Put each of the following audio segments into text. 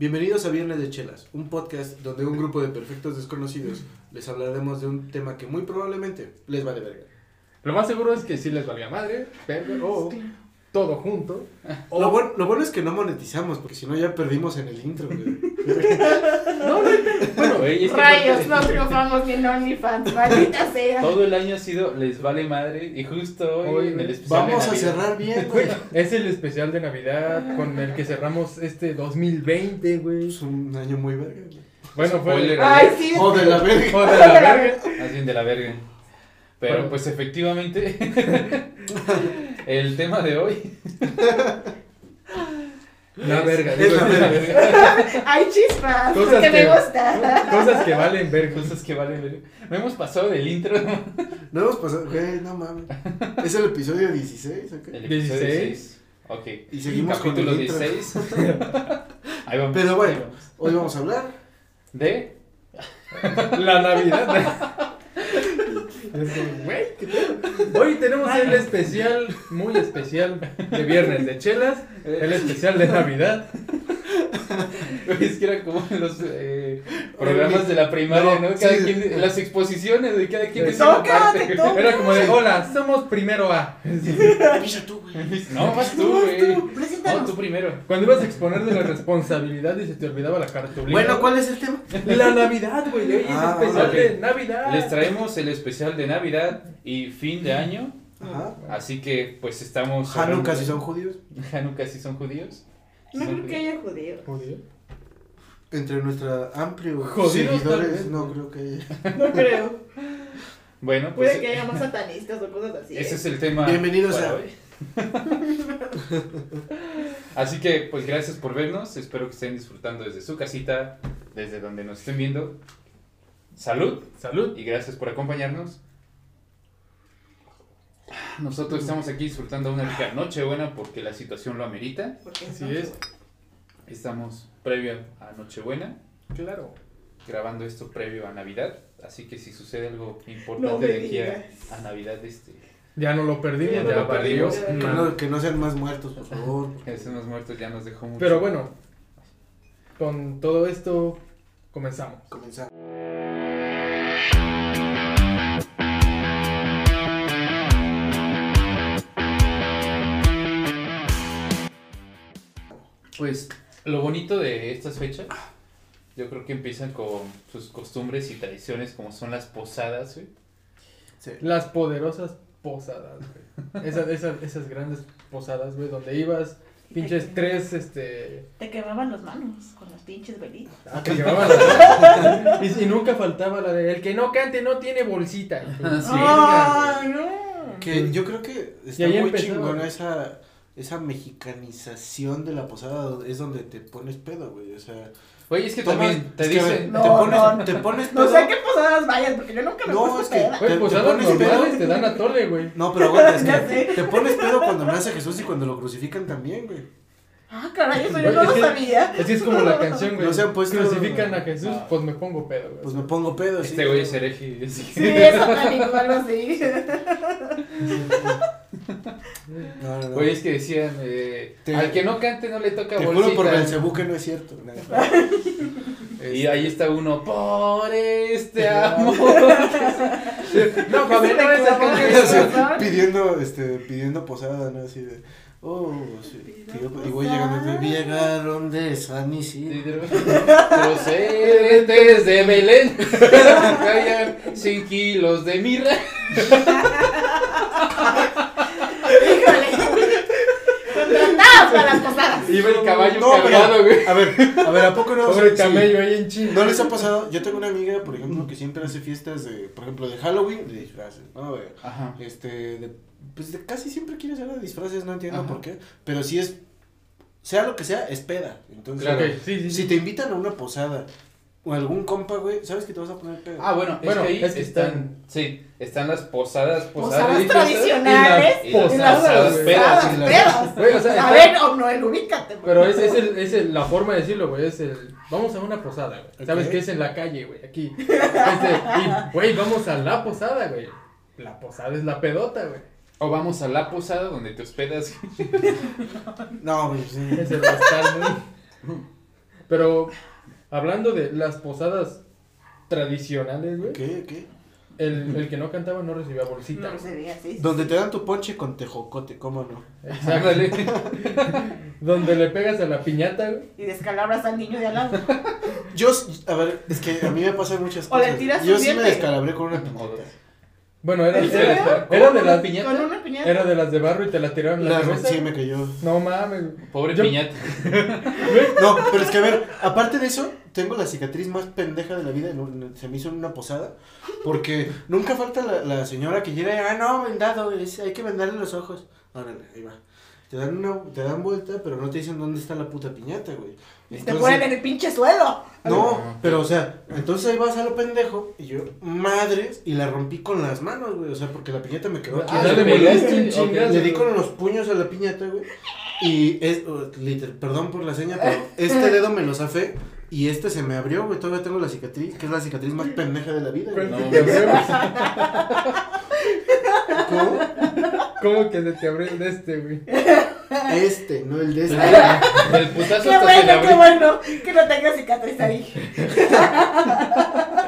Bienvenidos a Viernes de Chelas, un podcast donde un grupo de perfectos desconocidos les hablaremos de un tema que muy probablemente les va de verga. Lo más seguro es que sí les valga madre, pero o todo junto. O, Lo, bueno, lo bueno es que no monetizamos, porque si no ya perdimos en el intro. güey. No, no, bueno, que Rayos, no triunfamos ni en OnlyFans, maldita sea. Todo el año ha sido les vale madre y justo hoy, Hoy, en el especial Vamos de a cerrar bien, güey. es el especial de Navidad con el que cerramos este 2020, güey. Es un año muy verga. güey. Bueno, fue Spoiler. Ay, sí. Oh, de la verga. Joder, la verga. Más bien de la verga. Pero Bueno. pues efectivamente el tema de hoy La verga, Es digo, la verga. verga. Ay, chispas, Cosas que me gusta. Cosas que valen verga. cosas que valen verga. No hemos pasado del intro. No hemos pasado, güey, no mames. Es el episodio 16, ¿ok? El episodio 16. 16. Ok. Y seguimos con el intro. 16. Ahí vamos. Pero bueno. Hoy vamos a hablar. De La Navidad. Es como, güey, ¿qué pedo? Hoy tenemos el especial, muy especial de Viernes de Chelas, el especial de Navidad. Es que era como en los eh, programas de la primaria, No. Cada sí. quien, las exposiciones de cada quien decía una parte. Era como de, hola, somos primero A. Avisa tú, güey. No, vas tú, güey. tú, No, tú primero. Cuando ibas a exponer de la responsabilidad y se te olvidaba la cartulina. Bueno, ¿cuál es el tema? La Navidad, güey. Hoy es Ah, especial de Navidad. Les traemos el especial de Navidad y fin de año. Ajá. Así que, pues estamos. Hanukkah si son judíos. Hanukkah si son judíos. No creo que haya judíos. Judío. Entre nuestra amplio seguidores, no creo que haya. No creo. Bueno, pues. Puede que haya más satanistas o cosas así. Ese ¿eh? es el tema. Bienvenidos para a- hoy. Así que, pues gracias por vernos. Espero que estén disfrutando desde su casita, desde donde nos estén viendo. Salud Salud. y gracias por acompañarnos. Nosotros estamos aquí disfrutando una rica noche buena porque la situación lo amerita. Porque Así es. Estamos previo a Nochebuena, Claro. grabando esto previo a Navidad. Así que si sucede algo importante de aquí a, Navidad, este, Ya no lo perdimos, Ya ya, no lo perdimos. Que madre. no, que no sean más muertos, por favor. que estemos muertos ya nos dejó mucho. Pero bueno, con todo esto comenzamos. Comenzamos. Pues lo bonito de estas fechas, yo creo que empiezan con sus costumbres y tradiciones como son las posadas, güey. Sí. Las poderosas posadas, güey. Esas, esas, esas grandes posadas, güey, donde ibas, pinches tres, este... Te quemaban las manos con las pinches velitas. ah, que llevaban la- y, y nunca faltaba la de, el que no cante no tiene bolsita. ¡Ay, güey. no! Que yo creo que está muy empezaba. chingona esa, esa mexicanización de la posada. Es donde te pones pedo, güey. O sea, Güey, es que tomas- también te dicen... No, te pones, no. te pones No pedo. sé a qué posadas vayas, porque yo nunca me No, puse es que- peda. Te- Güey, te posadas normales pedo. te dan a tole, güey. No, pero aguanta, es que sé. te pones pedo cuando nace Jesús y cuando lo crucifican también, güey. Ah, caray, eso Güey, yo no es lo sabía. Es que es como la canción, güey. No se han puesto- Crucifican a Jesús, No. pues me pongo pedo, güey. Pues me pongo pedo, sí. Este güey es hereje. así. Sí, es satánico, algo así. No, no, no. Güey, es que decían, eh, Te- al que no cante no le toca Te bolsita. juro por Belcebú que no es cierto. Y ahí está uno, por este amor. No, joven, no es clavó el en que- el Así, corazón. pidiendo, este, pidiendo posada, ¿no? Así de, oh, sí, tío, y voy llegando, me llegaron de San Isidro. Procedentes de Belén. Traían 100 kilos de mirra. Híjole. Contratados para las posadas. Iba el caballo No, pero- cargado, güey. A ver, a ver, ¿a poco no? Pobre camello ahí en chinga. ¿No les ha pasado? Yo tengo una amiga, por ejemplo, que siempre hace fiestas de, por ejemplo, de Halloween, de disfraces, ¿no? De- Ajá. Este, de, pues de casi siempre quiere hacer de disfraces, no entiendo Ajá. por qué, pero si es, sea lo que sea, es peda. Entonces, Claro. Ok, sí, sí, sí. si te invitan a una posada o algún compa, güey, sabes que te vas a poner pedo. Ah, bueno, Bueno, es que ahí es que están, están- sí, están las posadas, posadas, Posadas tradicionales. y las y las posadas pedas. o A está- ver, oh, Noel, ubícate. güey. Pero es, es, el, es el- la forma de decirlo, güey. Es el. Vamos a una posada, güey. ¿Sabes qué es en la calle, güey? Aquí. Este, y, güey, vamos a la posada, güey. La posada es la pedota, güey. O vamos a la posada donde te hospedas. No, güey, sí. Es el hostal, güey. Pero hablando de las posadas tradicionales, güey, ¿Qué? ¿Qué? el, el que no cantaba no recibía bolsita. No veía así. Donde te dan tu ponche con tejocote, ¿cómo no? Exacto. Donde le pegas a la piñata, güey. Y descalabras al niño de al lado. Yo, a ver, es que a mí me pasan muchas O le cosas. tiras Yo sí me descalabré con una piñata. Bueno, era, ¿En era, era de las piñata? Con una piñata. era de las de barro y te la tiraron la, La, cabeza. sí, me cayó. No mames. Pobre Yo- piñata. No, pero es que a ver, aparte de eso, tengo la cicatriz más pendeja de la vida. en un- Se me hizo en una posada. Porque nunca falta la, la señora que llega, ah, no, vendado, es- hay que vendarle los ojos. Órale, ahí va. Te dan, una, te dan vuelta, pero no te dicen dónde está la puta piñata, güey. Te ponen en el pinche suelo. No, pero o sea, entonces ahí vas a lo pendejo y yo, madres, y la rompí con las manos, güey, o sea, porque la piñata me quedó aquí. Ah, le chingazo. Le di con los puños a la piñata, güey. Y es, oh, liter- perdón por la seña, pero este dedo me lo zafé y este se me abrió, güey. Todavía tengo la cicatriz, que es la cicatriz más pendeja de la vida, güey. No, ¿Cómo? ¿Cómo? ¿Cómo que se te abrió el de este, güey? Este, no el de este. El putazo Qué hasta se le bueno, qué bueno. Que no tenga cicatriz ahí.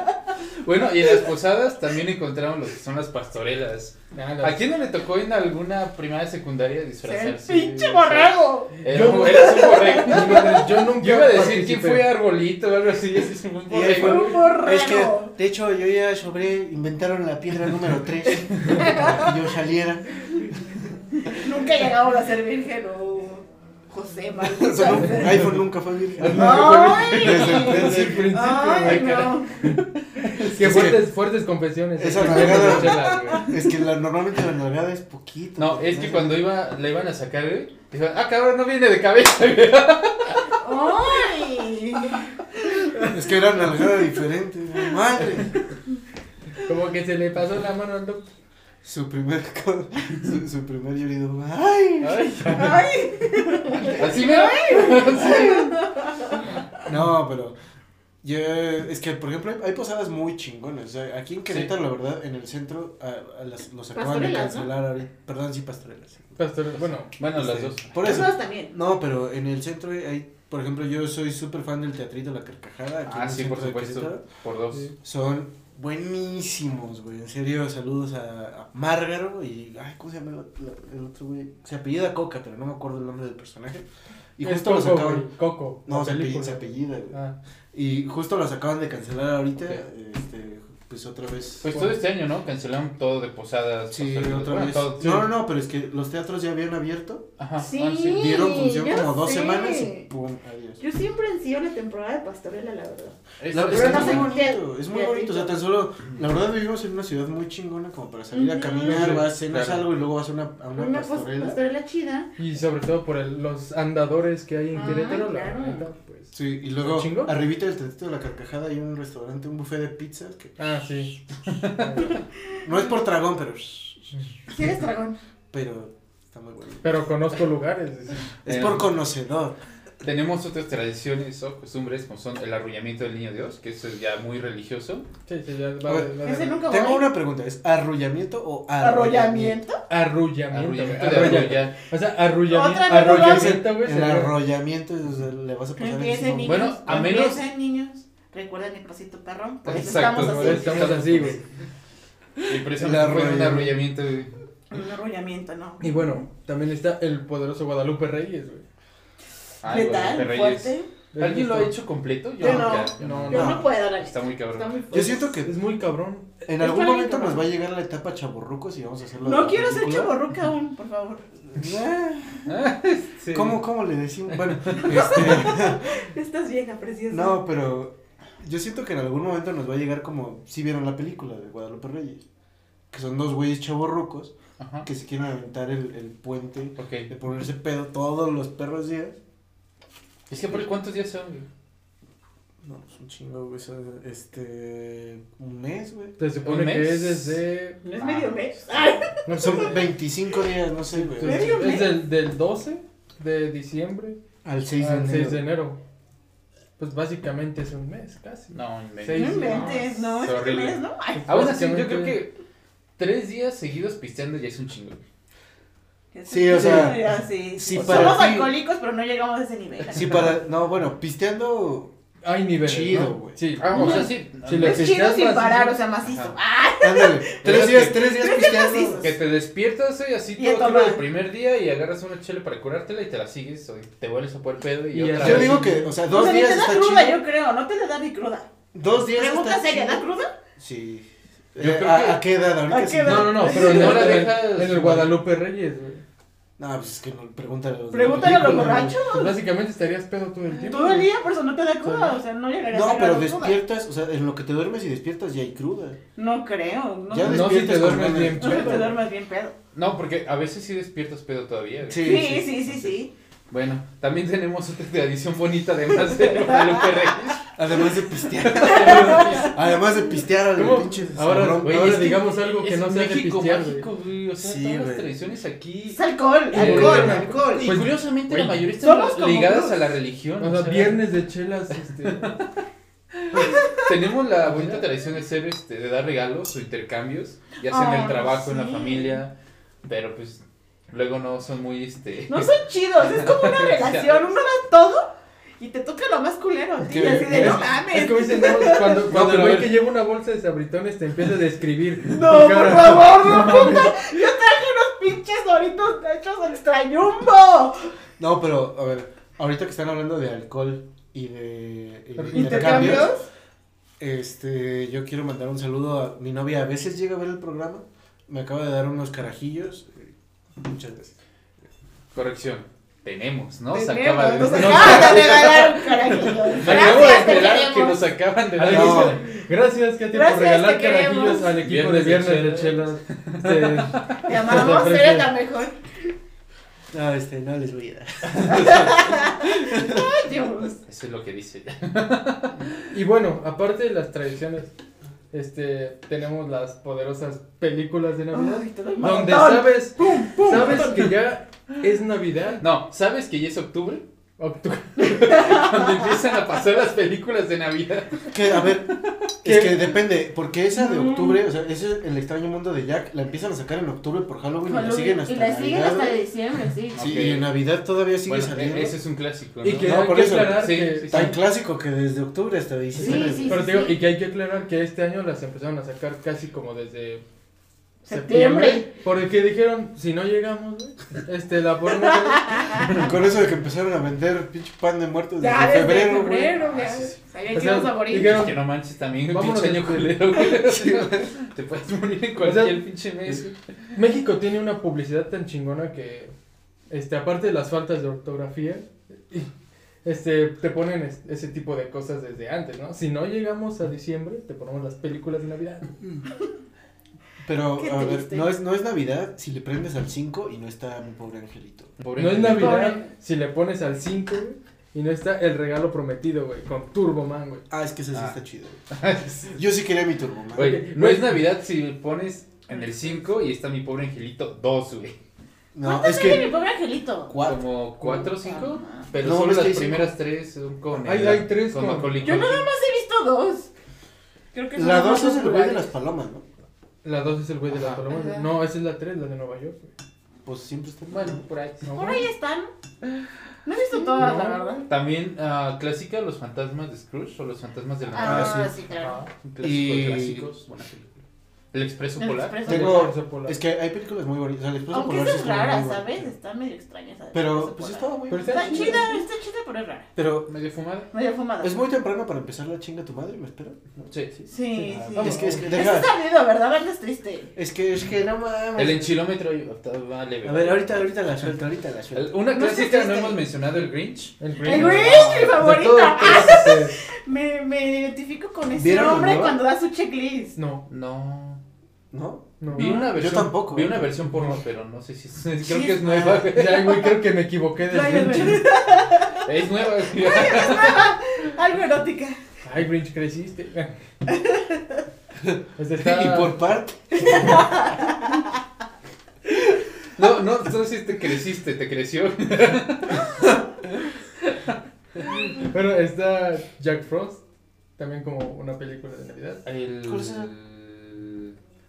Bueno, y en las posadas también encontramos lo que son las pastorelas. Nada. ¿A quién no le tocó en alguna primaria secundaria El disfrazarse? pinche borrego. Era, Yo- eras un borrego. Yo nunca Yo iba a decir quién fue Arbolito o algo así, es un Y borrego. Un borrego. Es que, de hecho, yo ya sobre, inventaron la piedra número 3 para que yo saliera. Nunca llegamos a ser virgen o José maldita iPhone nunca fue virgen. Ay, Desde el principio, Ay, no. Qué Es que- fuertes, fuertes confesiones. Esa eh. nalgada-. Es que la, normalmente la nalgada es poquito. No, es que cuando iba, la iban a sacar, güey, dijo, ah, cabrón, no viene de cabeza, güey. Ay. Es que era nalgada diferente. Madre. Como que se le pasó la mano al doctor. Su primer, co- su, su primer llorido. Ay. Ay, Ay. así me No, pero yo, es que, por ejemplo, hay, hay posadas muy chingonas. O sea, aquí en Querétaro, la verdad, en el centro, a, a las, los acaban de Pastorelas, ¿no? cancelar ahorita. Perdón, sí, pastorelas. sí. Pastor, bueno, Bueno, las Este, dos. Por eso. Nosotros también. No, pero en el centro hay, por ejemplo, yo soy súper fan del teatrito La Carcajada. Aquí en Ah, el sí, por supuesto. Por dos. Son buenísimos, güey. En serio, saludos a, a Márgaro y. Ay, ¿cómo se llama el, otro- el otro güey? Se apellida Coca, pero no me acuerdo el nombre del personaje. Y justo los Coco, acaban. güey, Coco. No, se apellida, película. se apellida, güey. Ah, Y justo los acaban de cancelar ahorita. Este, pues otra vez. Pues todo este año, ¿no? Cancelaron todo de posadas. Sí, otra Bueno, vez. todo. No, no, no, pero es que los teatros ya habían abierto. Ajá. Sí. ah, sí. Dieron función como dos sé. semanas y pum, adiós. Yo siempre en sí la temporada de pastorela, la verdad. Es- La- muy bonito, es muy bonito, o sea, tan solo, la verdad vivimos en una ciudad muy chingona como para salir a caminar, Sí, vas, cenas claro. algo y luego vas a una, a una, Una pastorela. pastorela chida. y sobre todo por el- los andadores que hay en Ah, Querétaro, claro. la Sí, y luego ¿Chingo? arribita del teatro de la carcajada hay un restaurante, un buffet de pizzas que Ah, sí. no es por tragón, pero Si eres dragón. pero está muy bueno. Pero conozco lugares. Es Eh, por conocedor. Tenemos otras tradiciones o costumbres como son el arrullamiento del niño Dios, que eso es ya muy religioso. Sí, sí, ya va A de- ver, va de- Ese nunca Tengo voy. una pregunta, ¿es arrullamiento o Arrollamiento. Arrullamiento. Arrullamiento de arrulla- arrullar. O sea, arrullamiento. Otra Arrullamiento, güey. El arrollamiento es, o sea, le vas a pasar encima. niños. Bueno, a menos- Empiecen niños. Recuerden el pasito perrón. Por eso Exacto, estamos así. Estamos así, güey. Y El precisamente fue un arrullamiento. arrullamiento. güey. Un arrollamiento, ¿no? Y bueno, también está el poderoso Guadalupe Reyes, güey. Letal, Guadalupe Reyes. fuerte. ¿Alguien lo ha hecho completo? Yo no. nunca, yo No, Yo no. no puedo, la Está muy cabrón. Está muy fuerte. Yo siento que Es muy cabrón. en Es algún momento nos ¿no? va a llegar la etapa chaborrucos y vamos a hacerlo. No quiero ser chaborruca aún, por favor. Sí. ¿Cómo, ¿Cómo le decimos? Bueno, este, Estás vieja, preciosa. no, pero yo siento que en algún momento nos va a llegar como si vieron la película de Guadalupe Reyes, que son dos güeyes chaborrucos Ajá. que se quieren aventar el, el puente de Ok. ponerse pedo todos los perros días. Es que por cuántos días son, güey? No, es un chingo, güey, este, un mes, güey. Se supone ¿Un que mes? es desde. No es medio mes. Ay, No, Son 25 días, no sé, güey. ¿Medio mes? es del, del 12 de diciembre Al 6 de al enero. 6 de enero. Pues básicamente es un mes, casi. No, inventes. Seis no inventes, no, Es es horrible. mes, ¿no? Ay, Aún así, yo creo que tres días seguidos pisteando ya es un chingo. güey. Sí, o sea, sí. si Somos para ti- alcohólicos, pero no llegamos a ese nivel. Sí, para. No, bueno, pisteando. Hay niveles. Chido, ¿no? güey. Sí. Ah, o sea, sí. Le es chido sin parar, o sea, macizo. ¡Ah! Ándale. Tres Es días, que- tres días pisteando. Que te despiertas hoy así Y todo el primer día y agarras una chela para curártela y te la sigues o te vuelves a poner pedo y, Y otra así- Yo vez. digo que, o sea, O dos sea, ni días te da está cruda, chido. yo creo. No te le da ni cruda. Dos días Pregunta está seria. ¿da cruda? Sí. Yo Eh, creo ¿a, que- a qué edad? ¿A qué edad? No, no, no, pero No no la dejas- en el Guadalupe Reyes, güey. No, pues es que no, pregúntale a los Pregúntale a los borrachos. Pues básicamente estarías pedo todo el tiempo. Todo el día, por eso no te da cruda. O sea, no llegaría No, a pero ser cruda. despiertas, o sea, en lo que te duermes y despiertas ya hay cruda. No creo. No, Ya no, No si te duermes bien no te pedo. duermes bien pedo. No, porque a veces sí despiertas pedo todavía. Sí, sí, sí, sí. Bueno, también tenemos otra tradición bonita además de Guadalupe Reyes. Además de pistear. Además de pistear al ¿Cómo? pinche Ahora. Güey, digamos algo que no sea de México pistear, mágico, güey. O sea, Sí, todas las tradiciones aquí. Es alcohol, Sí, alcohol, alcohol. Y Pues, curiosamente güey, la mayoría están ligadas a la religión. O sea, viernes de chelas, este. Tenemos la bonita tradición de ser, este, de dar regalos o intercambios, ya sea en el trabajo, en la familia, pero pues luego no son muy, este... No son chidos, es como una relación. Uno da todo y te toca lo más culero. Y así de Es- no mames. Es como dicen, no, cuando, cuando pero el güey que lleva una bolsa de sabritones te empieza a describir. No, por cara. favor, no, puta. Yo traje unos pinches doritos hechos extra jumbo. No, pero, a ver, ahorita que están hablando de alcohol y de, y de. ¿Intercambios? este, yo quiero mandar un saludo a mi novia. A veces llega a ver el programa. Me acaba de dar unos carajillos. Muchas gracias. Corrección, tenemos, ¿no? Se Tenemos, acaba de... nos nos acaban de regalar un carajillo. Me acabo de Gracias, te que nos acaban de dar... No. Gracias, Katy, Gracias, por regalar carajillos al equipo de Viernes de Viernes de Chelas. Este, Te amamos, eres la mejor. No, este, no les voy a dar. Ay, Dios. Eso es lo que dice. y bueno, aparte de las tradiciones, este, tenemos las poderosas películas de Navidad. Ay, donde sabes, sabes que ya es Navidad. No, ¿sabes que ya es octubre? Octu- Cuando empiezan a pasar las películas de Navidad. Que, a ver, ¿Qué? es que depende, porque esa de Mm. octubre, o sea, ese es el extraño mundo de Jack, la empiezan a sacar en octubre por Halloween, y la siguen hasta Y la siguen Navidad. hasta diciembre, sí. Sí, y en Navidad todavía sigue Bueno, saliendo. ese es un clásico, ¿no? Y que No, hay por que eso. aclarar Sí, que sí, Tan clásico que desde octubre hasta diciembre. Sí, sí. Pero te digo, y que hay que aclarar que este año las empezaron a sacar casi como desde Septiembre. Porque dijeron, si no llegamos, güey, este, la ponemos. Con eso de que empezaron a vender pinche pan de muertos desde Ya desde febrero, güey. febrero, ya. Ah, sí, sí. Sabía O que sea, íbamos a morir. dijeron- Es que no manches también un Vámonos pinche año culero, güey. Te puedes morir en cualquier O sea, pinche mes. güey. México tiene una publicidad tan chingona que, este, aparte de las faltas de ortografía, este, te ponen es- ese tipo de cosas desde antes, ¿no? Si no llegamos a diciembre, te ponemos las películas de Navidad. Pero, Qué a ver, no es, no es Navidad si le prendes al 5 y no está mi pobre angelito. Pobre No es angelito. Navidad Pobre. si le pones al 5, güey, y no está el regalo prometido, güey, con Turbo Man, güey. Ah, es que ese sí Ah. está chido. güey. Yo sí quería mi turbo, man. Güey, no es Navidad si le pones en el 5 y está mi pobre angelito 2, güey. No, ¿Cuántos es que. mi pobre angelito? Cuatro. Como 4 o 5. Ah. Pero No, solo es las primeras 3 son con. Hay- el- hay tres con con- Yo nada más he visto dos. Creo que son La los 2 más es el güey de las palomas, ¿no? La 2 es el güey de las palomas. Ajá. No, esa es la 3, la de Nueva York, güey. Pues siempre está. Bueno, por ahí. No, Por ahí están. No he visto todas, la verdad. También ah, clásica, los fantasmas de Scrooge o los fantasmas de la Ah, Navidad. sí, claro. Ah, Un clásico Y- clásicos. Buena película. El Expreso El Polar. Expreso. Tengo. Expreso Polar. Es que hay películas muy bonitas. O sea, el Expreso Aunque Polar esa sí es muy rara, bonita. ¿sabes? Está medio extraña esa. Pero, pues polar. estaba muy Pero bonita. Está chida, está chida, pero es rara. Pero, Medio fumada. Medio fumada. ¿es muy temprano para empezar la chinga tu madre? ¿Me espero? ¿No? Sí. Sí, sí. Ah, Es que, es que, Eso deja. está ¿verdad? Andas triste. Es que, es que no mames. El enchilómetro está- vale. A ver, ahorita, ahorita la suelto, ahorita la suelto. Una clásica, si no hemos mencionado el Grinch. El El Grinch. Mi favorita. este, Me, me identifico con ese ¿Vieron la hombre cuando da su checklist. No, No. ¿No? no. Vi una Yo versión. tampoco, Vi ¿eh? una versión porno, pero no sé si es. Creo Sí, que es nueva. Ya, güey, creo que me equivoqué de Ay, Grinch. Es nueva. Algo erótica. Ay, Grinch, creciste. Este está... Y por parte. No, no, tú sí te creciste, te creció. Pero está Jack Frost, también como una película de Navidad. El.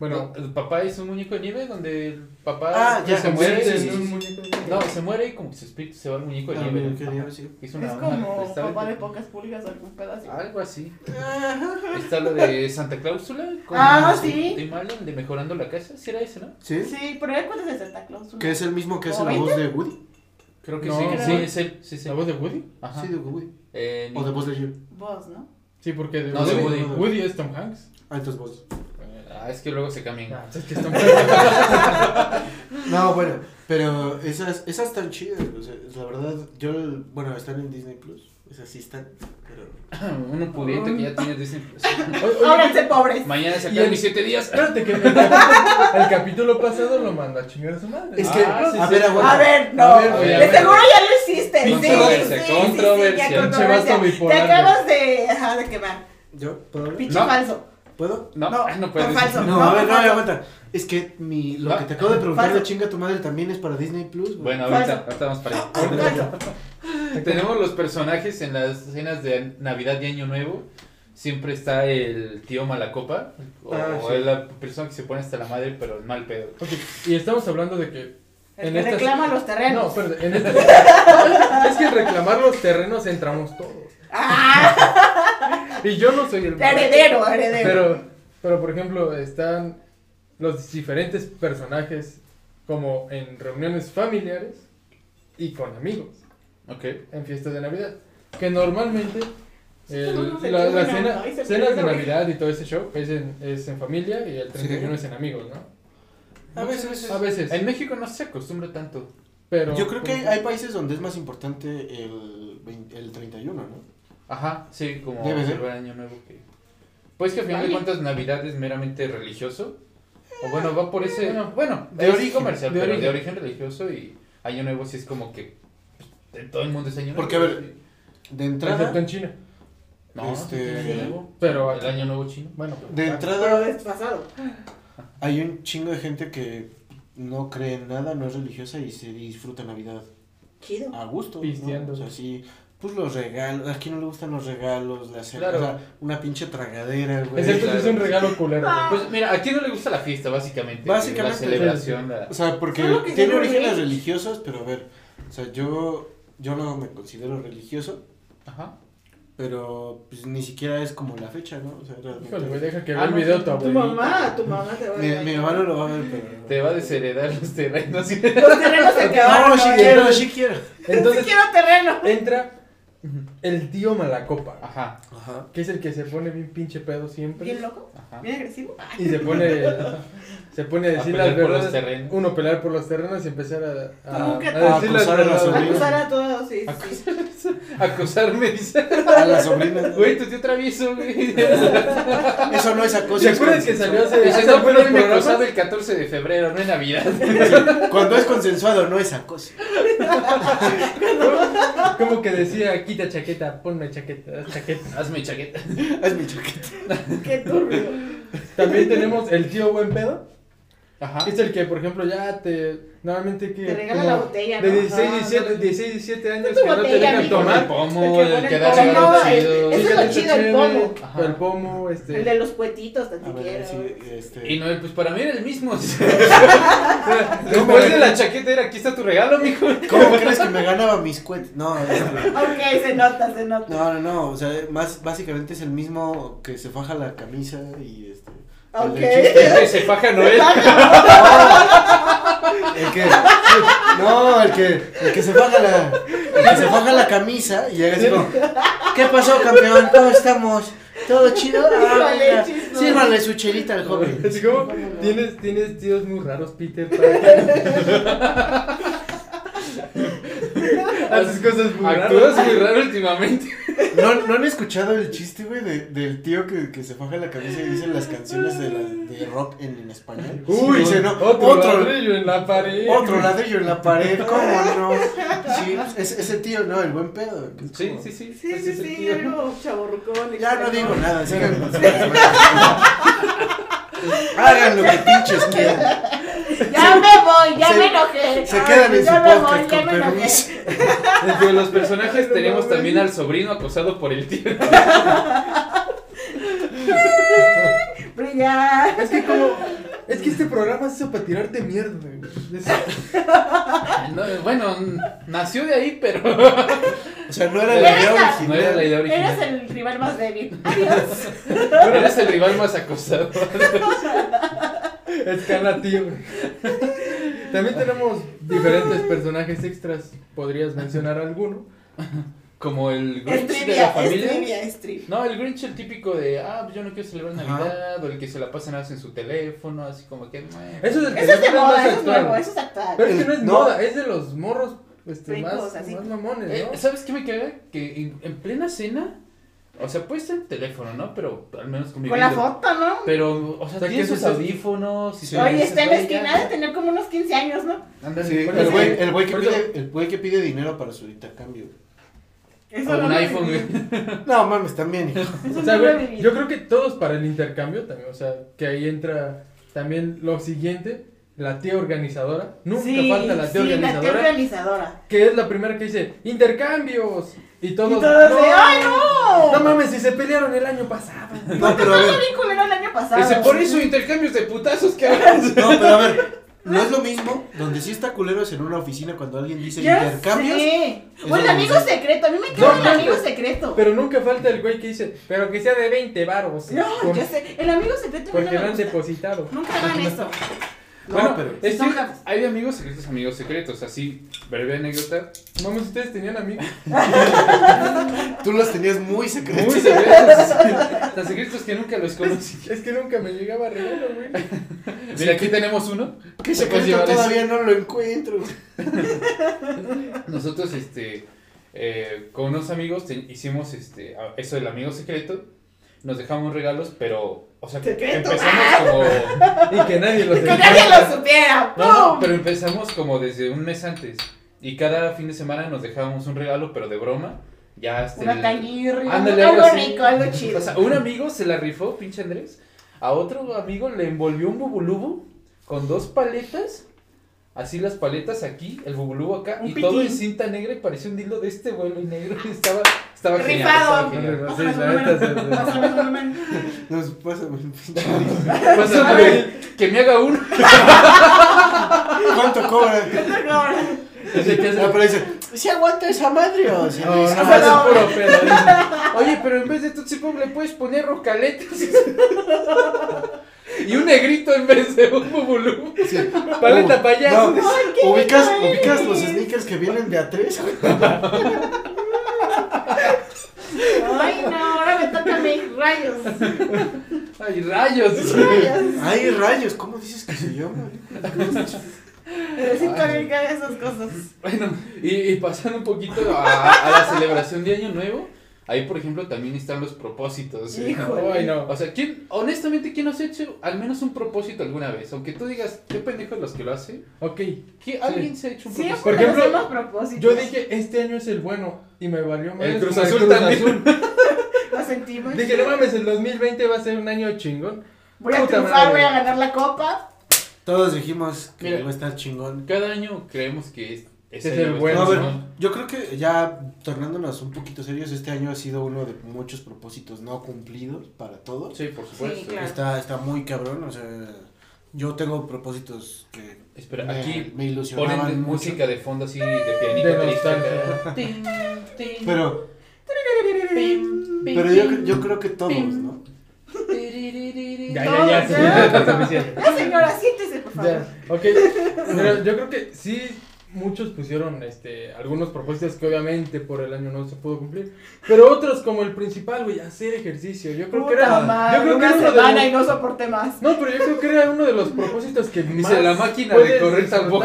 ¿Cuál es? Bueno, el papá es un muñeco de nieve donde el papá Ah, ya, se muere. sí, sí, un sí. muñeco de- No, se muere y como que su espíritu se va al muñeco de Ah, nieve. muñeco de Ajá. nieve, sí. Es una Es como papá de pocas pulgas, algún pedazo. Algo así. Está lo de Santa Cláusula. con Ah, sí. Tim Allen de Mejorando la Casa. ¿Sí era ese, no? ¿Sí? Sí, pero ya cuántas de Santa Claus. Que es el mismo que hace ¿Como la voz de Woody. Creo que No, sí. creo. Sí, es él. Sí, sí. ¿La voz de Woody? Ajá. Sí, de Woody. Eh, O de voz de Jim. Vos, ¿no? Sí, porque de No, de Woody, Woody. Woody es Tom Hanks. Ah, entonces voz. Ah, es que luego se cambian. Ah, es que. No, bueno, pero esas, esas están chidas. O sea, la verdad, yo, bueno, están en Disney Plus. Esas sí están, pero. Uno pudiente que ya tiene Disney Plus. Ábranse, pobres. Mañana se acaban mis 7 días. Espérate que el, el capítulo pasado lo mandó a chingar a su madre. Es que, Ah, sí, a sí. ver. A ver, no. A ver, oye, de seguro ya lo hiciste. Sí, sí, Controversia, sí, sí, controversia. vato Te acabas de, ajá, de quemar. ¿Yo? Pinche No. falso. ¿Puedo? No, No, ay, no puedes por falso. No, No, a ver, no, aguanta. Es que mi, lo No. que te acabo de preguntar Falso. de chinga tu madre también es para Disney Plus. güey. Bueno, Falso. ahorita, ahorita vamos para allá. Falso. Tenemos los personajes en las escenas de Navidad y Año Nuevo. Siempre está el tío Malacopa. O, Ah, o la persona que se pone hasta la madre, pero el mal pedo. Ok, y estamos hablando de que. El En que estas- reclama los No, terrenos. espérate, en este- es que en reclamar los terrenos entramos todos. Ah, Y yo no soy el. heredero, heredero. Pero, pero por ejemplo, están los diferentes personajes como en reuniones familiares y con amigos Ok. en fiestas de Navidad. Que normalmente el- la, la cena- cenas de. Navidad y todo ese show es en, es en familia y el 31 es en amigos, ¿no? A veces. A veces. En México no se acostumbra tanto. Pero, Yo creo que hay, hay países donde es más importante el, 20 el 31, ¿no? Ajá, sí, como Debe ser. celebrar Año Nuevo. Que... Pues que a final de Vale. cuentas Navidad es meramente religioso. O bueno, va por ese... Bueno, Bueno, de es origen, comercial, de pero origen. de origen religioso y Año Nuevo sí es como que... pues, todo el mundo es Año Nuevo. Porque, a ver, De entrada, excepto en China. No, este- Año Nuevo. Pero El Año Nuevo chino. bueno, de Pero entrada desfasado. hay un chingo de gente que no cree en nada, no es religiosa y se disfruta Navidad Chido. a gusto. ¿no? Pisteando. O sea, sí, pues los regalos, a quién no le gustan los regalos, la Claro. o sea, una pinche tragadera, güey. excepto claro. es un regalo culero. Ah. Pues mira, a quién no le gusta la fiesta, básicamente. Básicamente, La celebración. la- O sea, porque tiene orígenes vi. religiosos, pero a ver, o sea, yo, yo no me considero religioso, Ajá. pero pues ni siquiera es como la fecha, ¿no? O sea, realmente- Híjole, güey, deja que Ah, vea el no, video tu Tu abuelita. mamá, tu mamá te va a Mi, mi mamá no lo va a ver, pero... Te va a desheredar los terrenos. Los terrenos se acabaron. No, sí ¿no? quiero, sí quiero. Sí Entonces quiero terreno. entra el tío Malacopa, Ajá, Ajá. que es el que se pone bien pinche pedo siempre. Bien loco, ajá. bien agresivo. Y se pone, se pone a A decir pelear las por los verdades. terrenos. Uno pelear por los terrenos y empezar a, a, que- a decir las acusar a la verdades. sobrina. Acusar a todos, sí, sí. Acosarme, dice. A la sobrina. Güey, tu tío travieso, güey. Eso no es acoso. ¿Se es acuerdan que salió hace, hace no, me programas? acosaba el 14 de febrero, no en Navidad. Cuando es consensuado, no es acoso. Como que decía, quita chaqueta, ponme chaqueta, chaqueta. Hazme chaqueta. Mi chaqueta. Qué turbio. También tenemos el tío buen pedo. Ajá. Es el que, por ejemplo, ya te. Normalmente que. Te regala la botella, De ¿no? 16, 17, ándale. 16, 17 años que no te dejan mijo. Con el tomar. pomo, El que el da No, chidos. es lo chido, el pomo. Ajá. El pomo, este. El de los cuetitos, tan siquiera. sí, este... Y no, pues para mí era el mismo. Después de la chaqueta era, aquí está tu regalo, mijo. ¿Cómo crees que me ganaba mis cuentas? No, este, Ok, se nota, se nota. no, no, no, o sea, más básicamente es el mismo que se faja la camisa y el Ok. del chiste. El que se faja Noel. El que, no, el que, el que se faja la, el que se faja la camisa y llega así como, ¿qué pasó campeón? ¿Cómo estamos? ¿Todo chido? Ah, sírvale su chelita al joven. Así como, tienes, tienes tíos muy raros, Peter. Haces cosas muy Actúas raras. muy raro últimamente. ¿No, ¿No han escuchado el chiste, güey, de, del tío que, que se faja la camisa y dice las canciones de, la, de rock en, en español? Uy, dice, no, otro, otro, ladrillo en la pared. otro ladrillo en la pared, ¿cómo no? Sí, ese, ese tío, no, el buen pedo. Sí, como- sí, sí. Sí, Pues sí, sí, algo chaborrucón. Ya no digo nada, sigan Hagan lo que pinches quieran. Ya me voy, ya Se- me enojé. Se quedan en Ya su me voy, podcast, ya con me enojé. permiso. Entre los personajes tenemos también al sobrino acosado por el tío. Brilla. Es que como, Es que este programa es eso para tirarte mierda, güey. Es- No, bueno, nació de ahí, pero O sea, no era la Eres idea la- original. no era la idea Eres original. el rival más débil. Adiós. Eres el rival más acosado. Escalativo. También tenemos diferentes personajes extras. ¿Podrías mencionar alguno? Como el Es Grinch de la es familia. trivia, es trivia. No, el Grinch el típico de, ah, pues yo no quiero celebrar Ajá. Navidad, o el que se la pasa nada más en su teléfono, así como que... Eso es el Eso es de moda, eso es nuevo, eso es actual. Pero es que no es No. moda, es de los morros este, Ricos, más, así. más mamones, Eh, ¿no? ¿Sabes qué me caga? Que en, en plena cena, o sea, puede estar el teléfono, ¿no? Pero al menos Con conviviendo. la foto, ¿no? Pero, o sea, O sea, tiene ¿qué es sus audífonos y Sí. Oye, está en la "Güey, ya, esquina de ya". tener como unos 15 años, ¿no? Ándale, Sí, el güey, el güey que pide, el güey que pide dinero para su intercambio. Eso O no un iPhone, güey. No mames, también. hijo. Eso O sea, güey, yo creo que todos para el intercambio también, o sea, que ahí entra también lo siguiente, la tía organizadora. Nunca Sí, falta la tía sí, la tía organizadora. que es la primera que dice, intercambios. Y todos, Y todos de, ¡ay, no! No mames, si se pelearon el año pasado. No, pero a ver. bien culero el año pasado. Dice, por eso intercambios de putazos que hagas. No, pero a ver. No es lo mismo donde sí está culero es en una oficina cuando alguien dice Ya intercambios. sé. O el lo amigo dice. secreto. A mí me queda No, el no, amigo secreto. Pero nunca falta el güey que dice, pero que sea de 20 baros. No, por- ya sé. El amigo secreto porque no lo me han gusta. depositado. Nunca hagan eso. No, bueno, pero. es que hay de amigos secretos, amigos secretos. Así, breve anécdota. Mames, ustedes tenían amigos. Tú los tenías muy secretos. Muy secretos. Tan secretos que nunca los conocí. Es que nunca me llegaba regalo, güey. Mira, aquí tenemos uno. ¿Qué Se puede secreto llevar todavía no lo encuentro? Nosotros, este, eh, con unos amigos te- hicimos este, a- eso del amigo secreto. Nos dejamos regalos, pero, o sea, Secreto. empezamos como. Y que nadie lo Que tenía. nadie lo supiera. No, no, pero empezamos como desde un mes antes. Y cada fin de semana nos dejábamos un regalo, pero de broma. Ya hasta Una el- cañirri. Ándale, Algo algo rico, algo chido. O sea, un amigo se la rifó, pinche Andrés. A otro amigo le envolvió un bubulubu con dos paletas. Así las paletas aquí, el bubulubu acá. Un y todo en pitín. cinta negra y parecía un dildo de este vuelo y negro. y Estaba, estaba genial. Rifado. Estaba genial. Sí, la neta Pásame su número. Nos pásame el pinche. Pásame, que me haga uno. ¿Cuánto cobra? Que hace- No, pero dice, ¿si aguanta esa madre o sea, No, no, no, no. puro pedo. Oye, pero en vez de Tootsie Pop le puedes poner rocaletas. y un negrito en vez de un bubulubu. sí. Paleta Oh, payaso. no, ubicas, ubicas los sneakers que vienen de a tres. Ay, no, ahora me toca a mí. Rayos. Ay, rayos. Rayos. Ay, rayos, ¿cómo dices que se llama? Haga esas cosas. Bueno, y, y pasando un poquito a, a la celebración de Año Nuevo, ahí por ejemplo también están los propósitos. Híjole. Ay, no. O sea, ¿quién, honestamente, ¿quién nos ha hecho al menos un propósito alguna vez? Aunque tú digas, qué pendejos los que lo hacen, Ok. ¿qué, ¿alguien se ha hecho un propósito? Por ejemplo, hacemos propósitos. Yo dije, este año es el bueno. Y me valió más. El Cruz Azul también. Lo sentimos. Dije, no mames, el 2020 va a ser un año chingón. Voy a Puta triunfar, madre. voy a ganar la copa. Todos dijimos que Mira. iba a estar chingón. Cada año creemos que es, Es ese el va a bueno, No, a ver, chingón. yo creo que ya tornándonos un poquito serios, este año ha sido uno de muchos propósitos no cumplidos para todos. Sí, por supuesto. Sí, claro. Está, está muy cabrón, o sea, yo tengo propósitos que Espera, me, aquí me ilusionaban ponen mucho. música de fondo así de pianito De triste. Pero, pero yo, yo creo que todos. ¿no? Ya, ya, ya. Ya, señora, siéntese, por favor. Ya, ok. Pero yo creo que sí, muchos pusieron este, algunos propósitos que obviamente por el año no se pudo cumplir. Pero otros, como el principal, güey, hacer ejercicio. Yo creo que era. madre, yo creo que era uno de semana los- y no soporté más. No, pero yo creo que era uno de los propósitos que más. Dice la máquina de correr tampoco.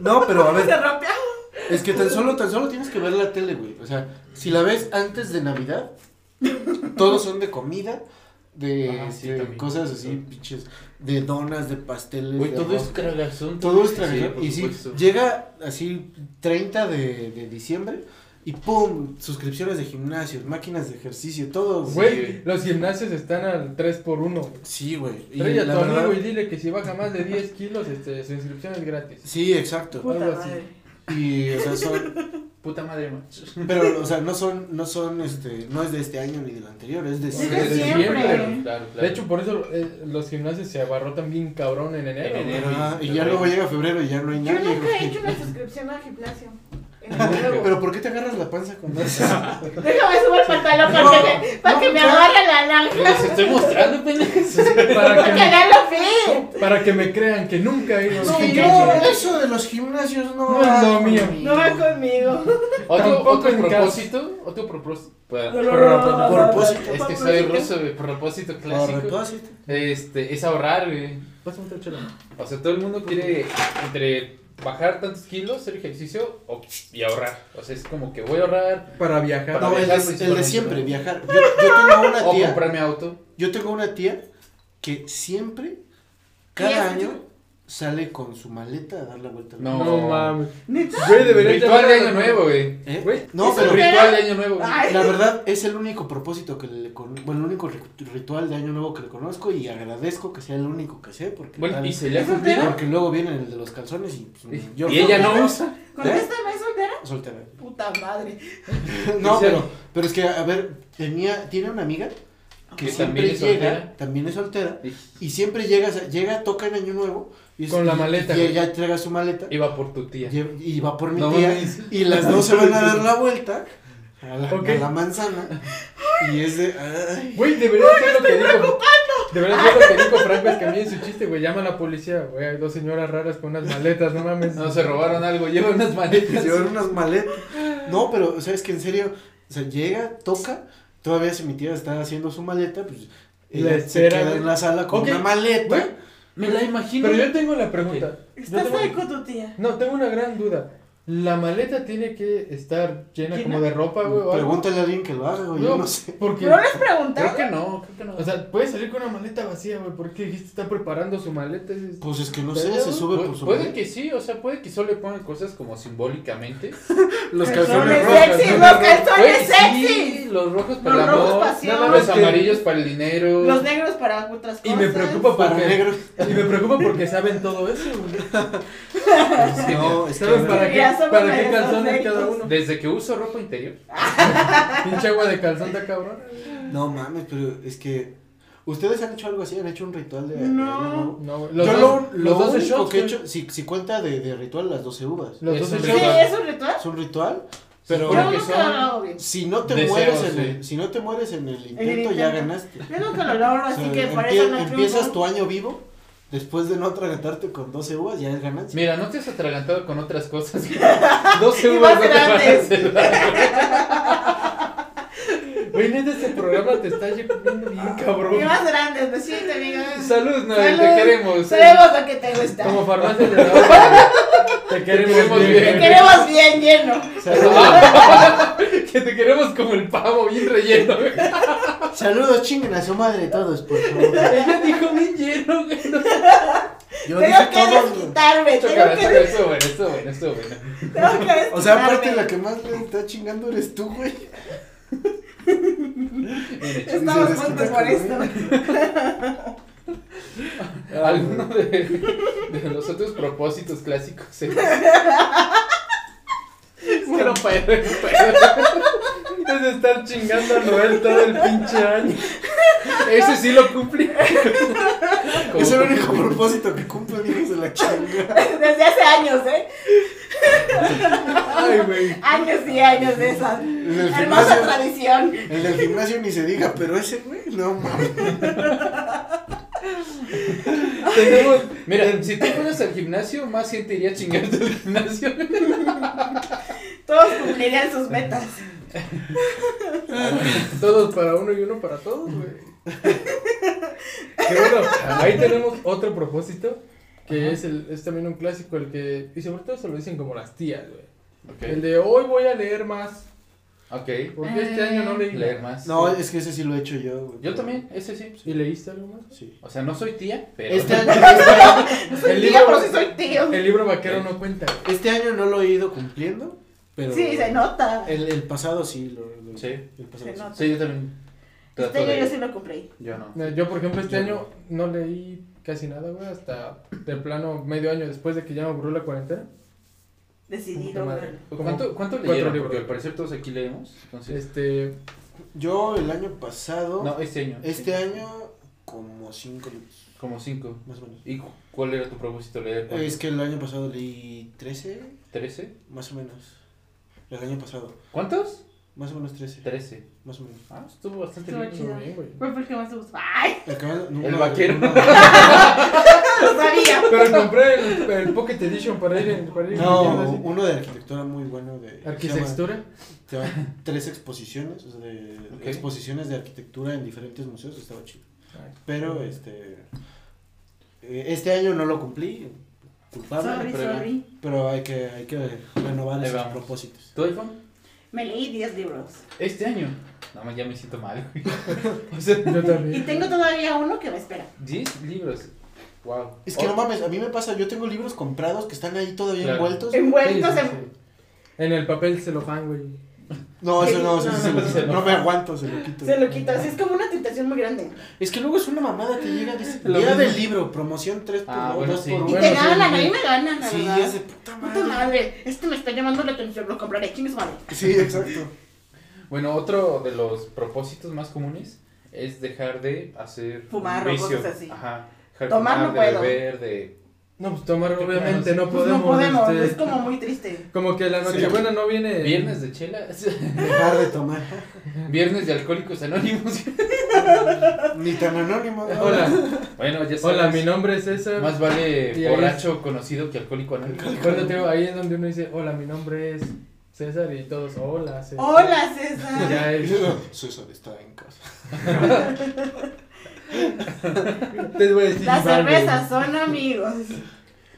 No, pero a ver, Se es que tan solo, tan solo tienes que ver la tele, güey. O sea, si la ves antes de Navidad, todos son de comida, de Ajá, sí, este, cosas así, pinches, de donas, de pasteles. Güey, todo es tragazón. Todo es Sí, tragazón. por y sí, supuesto. llega así 30 de, de diciembre y pum, suscripciones de gimnasios, máquinas de ejercicio, todo. Güey, los gimnasios están al 3x1. Sí, güey. Y Trae a la tu verdad- amigo y dile que si baja más de 10 kilos, este, su inscripción es gratis. Sí, exacto. Puta Algo así. madre. Y, o sea, son, Puta madre, macho. Pero, o sea, no son, no son, este, no es de este año ni del anterior, es de Es de siempre. siempre. Claro, claro. De hecho, por eso eh, los gimnasios se abarrotan bien cabrón en enero. En güey. enero. Ah, y ya luego llega febrero y ya no hay Yo nadie. nunca he hecho una suscripción al gimnasio. No. Pero ¿por qué te agarras la panza con eso? Déjame subir el pantalón para No, que me, para no, que me agarre la naranja. Les estoy mostrando, pendejos. Para que, Que me, lo para que me crean que nunca he ido a gimnasio. yo, eso de los gimnasios no, No va lo mío. conmigo. No va conmigo. Otro, otro propósito, otro propósito. propósito. Es que soy ruso, güey, propósito Por clásico. propósito. Este, es ahorrar, güey. Pásame otra chela. O sea, todo el mundo quiere entre bajar tantos kilos, hacer ejercicio o- y ahorrar. O sea, es como que voy a ahorrar Para viajar. Para No, el viajar de, el de principalmente, siempre, viajar. Yo, yo tengo una o tía, comprarme auto. yo tengo una tía que siempre, ¿Qué cada año, sale con su maleta a dar la vuelta. al No. mundo. No mames. Güey, deberías Ritual de llamar a- año nuevo, güey. ¿Eh? No, ¿es pero Ritual de año nuevo. Ay. la verdad es el único propósito que le con, bueno, el único ri- ritual de año nuevo que le conozco y agradezco que sea el único que sé porque Bueno, tal- y se le ha ¿Es porque luego viene el de los calzones y pues, yo Y ella no usa. ¿Contéstame, soltera? soltera. Puta madre. No, pero pero es que a ver, tenía tiene una amiga que Que siempre también es llega, soltera. también es soltera y siempre llega, llega, toca en año nuevo y es- Con la y- maleta, y ella entrega su maleta Iba por tu tía. y va por mi No tía mames. y las dos se van a dar la vuelta a la, Ok. a la manzana y es de Güey, debería ser lo que dijo. Debería ser lo que dijo Franco Escamilla en su chiste, güey. Llama a la policía, güey. Hay dos señoras raras con unas maletas, no mames. No, se robaron algo. Lleva unas maletas. llevan unas maletas. No, pero sabes que en serio, o sea, llega, toca, todavía si mi tía está haciendo su maleta, pues ella se queda en la sala con una maleta. Me la imagino. Pero yo tengo la pregunta. Estás tengo- ahí con tu tía. No, tengo una gran duda. La maleta tiene que estar llena ¿Llena? como de ropa, güey. Pregúntale a alguien que lo haga, güey, yo no sé. Porque, ¿No les preguntaron? Creo que no, creo que no. o sea, puede salir con una maleta vacía, güey. ¿Por qué dijiste está preparando su maleta? Es- Pues es que no sé, se sube por su puede maleta. que sí, o sea, puede que solo le pongan cosas como simbólicamente. Los Calzones rojos. sexy, ¿no? los calzones sexy. sí, los rojos para Los el rojos amor, pasión. los amarillos para el dinero. Los negros para otras cosas. Y me preocupa Para porque, negros. y me preocupa porque saben todo eso, güey. No, es que ¿Sabes para qué, somos para qué calzones cada uno? Desde que uso ropa interior. Pinche agua de calzón está cabrón. No mames, pero es que ustedes han hecho algo así, han hecho un ritual de de No. nuevo? No. Los Yo dos, lo, los lo 12 único shots, que he hecho, si, si cuenta de, de ritual las 12 uvas. Los Es 12 un ¿Sí? shots. ritual. ¿Es un ritual? Es un ritual, pero Yo nunca son- lo hago bien. si no te Deseos, mueres en sí. el, si no te mueres en el intento, intento. ya ganaste. Yo nunca lo logro, O así sea, que por empie- eso no empiezas triunfo. tu año vivo después de no atragantarte con 12 uvas, ya es ganancia. Mira, no te has atragantado con otras cosas. 12 Y uvas más no te van a grandes. Güey, neta, este programa te está comiendo bien cabrón. Y más grandes, besito, amiga. Salud, Noel, Salud. te queremos. Sabemos lo que te gusta. Como farmacia de la Te queremos queremos bien. bien. Te queremos bien lleno. que te queremos como el pavo, bien relleno. güey. Saludos, chinguen a su madre todos, por favor. Ella dijo bien lleno, güey. No, Yo Tengo dije que todos. desquitarme, tengo que, estuvo bueno, estuvo bueno, estuvo bueno. tengo que desquitarme. O sea, aparte la que más le está chingando eres tú, güey. Estamos juntos por esto. Alguno de, de los otros propósitos clásicos es... es que no puedo, no puedo. Es de estar chingando a Noel todo el pinche año. Ese sí lo cumplí. Es el único propósito que cumplen hijos de la chingada. Desde hace años, ¿eh? Ay, güey. Años y años de esa En el hermosa gimnasio, tradición. en el gimnasio ni se diga, pero ese güey, no mames. Tenemos. Mira, si tú fueras al gimnasio, más gente iría a chingarte al gimnasio. Todos cumplirían sus metas. Todos para uno y uno para todos, güey. Que bueno, ahí tenemos otro propósito. Que es, el, es también un clásico, el que. Y sobre todo se lo dicen como las tías, güey. El de hoy voy a leer más. Ok. Porque este año no leí. Leer más. No, es que ese sí lo he hecho yo. güey. Yo también, ese sí. ¿Y leíste algo más? Sí. O sea, no soy tía, pero... Este año, este, año, Soy El tía, libro- pero sí soy tío. El libro vaquero no cuenta. este año no lo he ido cumpliendo, pero Sí, se nota. el, el pasado sí lo, lo- Sí. El pasado Se sí. nota. Sí, yo también. Este año de- yo sí lo cumplí. Yo no. No, Yo, por ejemplo, este Yo año no leí casi nada, güey. Hasta de plano medio año después de que ya me aburrió la cuarentena. Decidido. ¿Cuánto, cuánto leyeron? libros. Porque al parecer todos aquí leemos. Entonces, Este, Yo el año pasado, no, este año. este año, como cinco libros, Como cinco. más o menos. ¿Y cu- cuál era tu propósito leer? Es que el año pasado leí 13, ¿13? más o menos. El año pasado, ¿Cuántos? Más o menos 13, 13. más o menos. Ah, estuvo bastante Estuvo bien. chido. bien, güey. ¿Cuál fue el que más te gustó? ¡Ay! El, que más- El uno- vaquero. uno- ¡Lo sabía! Pero compré el, el Pocket Edition para ir en para ir No, así. uno de arquitectura muy bueno de... se llama- Arquitectura. se llama tres exposiciones, o sea, de Ok. exposiciones de arquitectura en diferentes museos, estaba chido. Pero este eh, este año no lo cumplí, culpable, Sorry, pero, sorry. pero hay que hay que renovar esos vamos. propósitos. ¿Tu iPhone? Me leí 10 libros. Este año. No, ya me siento mal, güey. O sea, Yo Y también. tengo todavía uno que me espera. 10 libros. Wow. Es que no mames, a mí me pasa, yo tengo libros comprados que están ahí todavía Claro. envueltos. Envueltos Sí, sí, en. sí. En el papel celofán, güey. No, eso no, eso sí se lo No, no. no me aguanto, se lo quito. Se lo quitas. Es como una tentación muy grande. Es que luego es una mamada, te llega, dice, día del libro, promoción 3 por Ah, 2 bueno, por sí. Y 1. Bueno, te ganan, sí. a mí me ganan, la Sí, verdad. es de puta madre. Puta madre, este me está llamando la atención, lo compraré, chingue su madre. Sí, exacto. Bueno, otro de los propósitos más comunes es dejar de hacer Fumar o cosas así. Ajá. Dejar Tomar no de puedo. beber, de No, pues tomar obviamente no Pues podemos. no podemos, este, es como muy triste. Como que la nochebuena no viene. viernes de chela, Dejar de tomar. viernes de alcohólicos anónimos. Ni tan anónimo. ¿no? Hola, Bueno, ya sabes. hola, mi nombre es César. Más vale borracho conocido que alcohólico anónimo. Acuérdate, ahí es donde uno dice, hola, mi nombre es César y todos, hola, César. Hola, César. Ya es. César está en casa. Te voy a decir Las cervezas son amigos.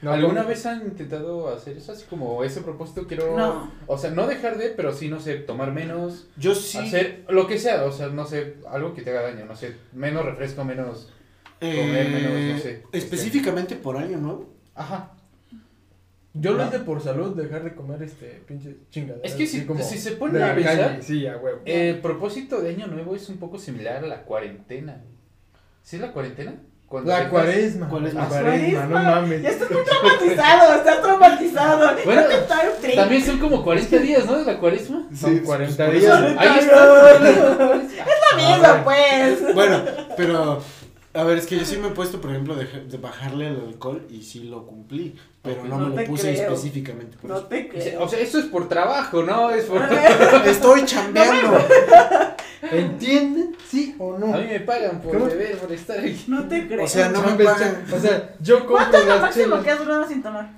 No, ¿Alguna no. vez han intentado hacer eso? Así como ese propósito quiero... No. O sea, no dejar de, pero sí, no sé, tomar menos, Yo sí. hacer lo que sea, o sea, no sé, algo que te haga daño, no sé, menos refresco, menos... comer menos, no sé. Específicamente por año nuevo. Ajá. Yo lo hice por salud, dejar de comer este pinche chingada. Es que si, si se pone a pensar, calle, sí, a huevo. el propósito de año nuevo es un poco similar a la cuarentena. ¿Sí es la cuarentena? Cuando La cuaresma. Cuaresma. La cuaresma, no mames. Ya estás muy traumatizado, estás traumatizado. Bueno, trip. También son como 40 días, ¿no? De la cuaresma. Son 40 por días. Ahí está. Lo mismo, pues. Bueno, pero. A ver, es que yo sí me he puesto, por ejemplo, de, de bajarle el alcohol y sí lo cumplí. Pero no, No me lo puse creo. específicamente por No eso. te creo. O sea, eso es por trabajo, ¿no? Es por... Estoy chambeando. ¿Entienden? ¿Sí o no? A mí me pagan por ¿Cómo? beber, por estar aquí. No te creo. O sea, no me pagan. O sea, yo ¿Cuánto compro es lo máximo chelas. que has durado sin tomar?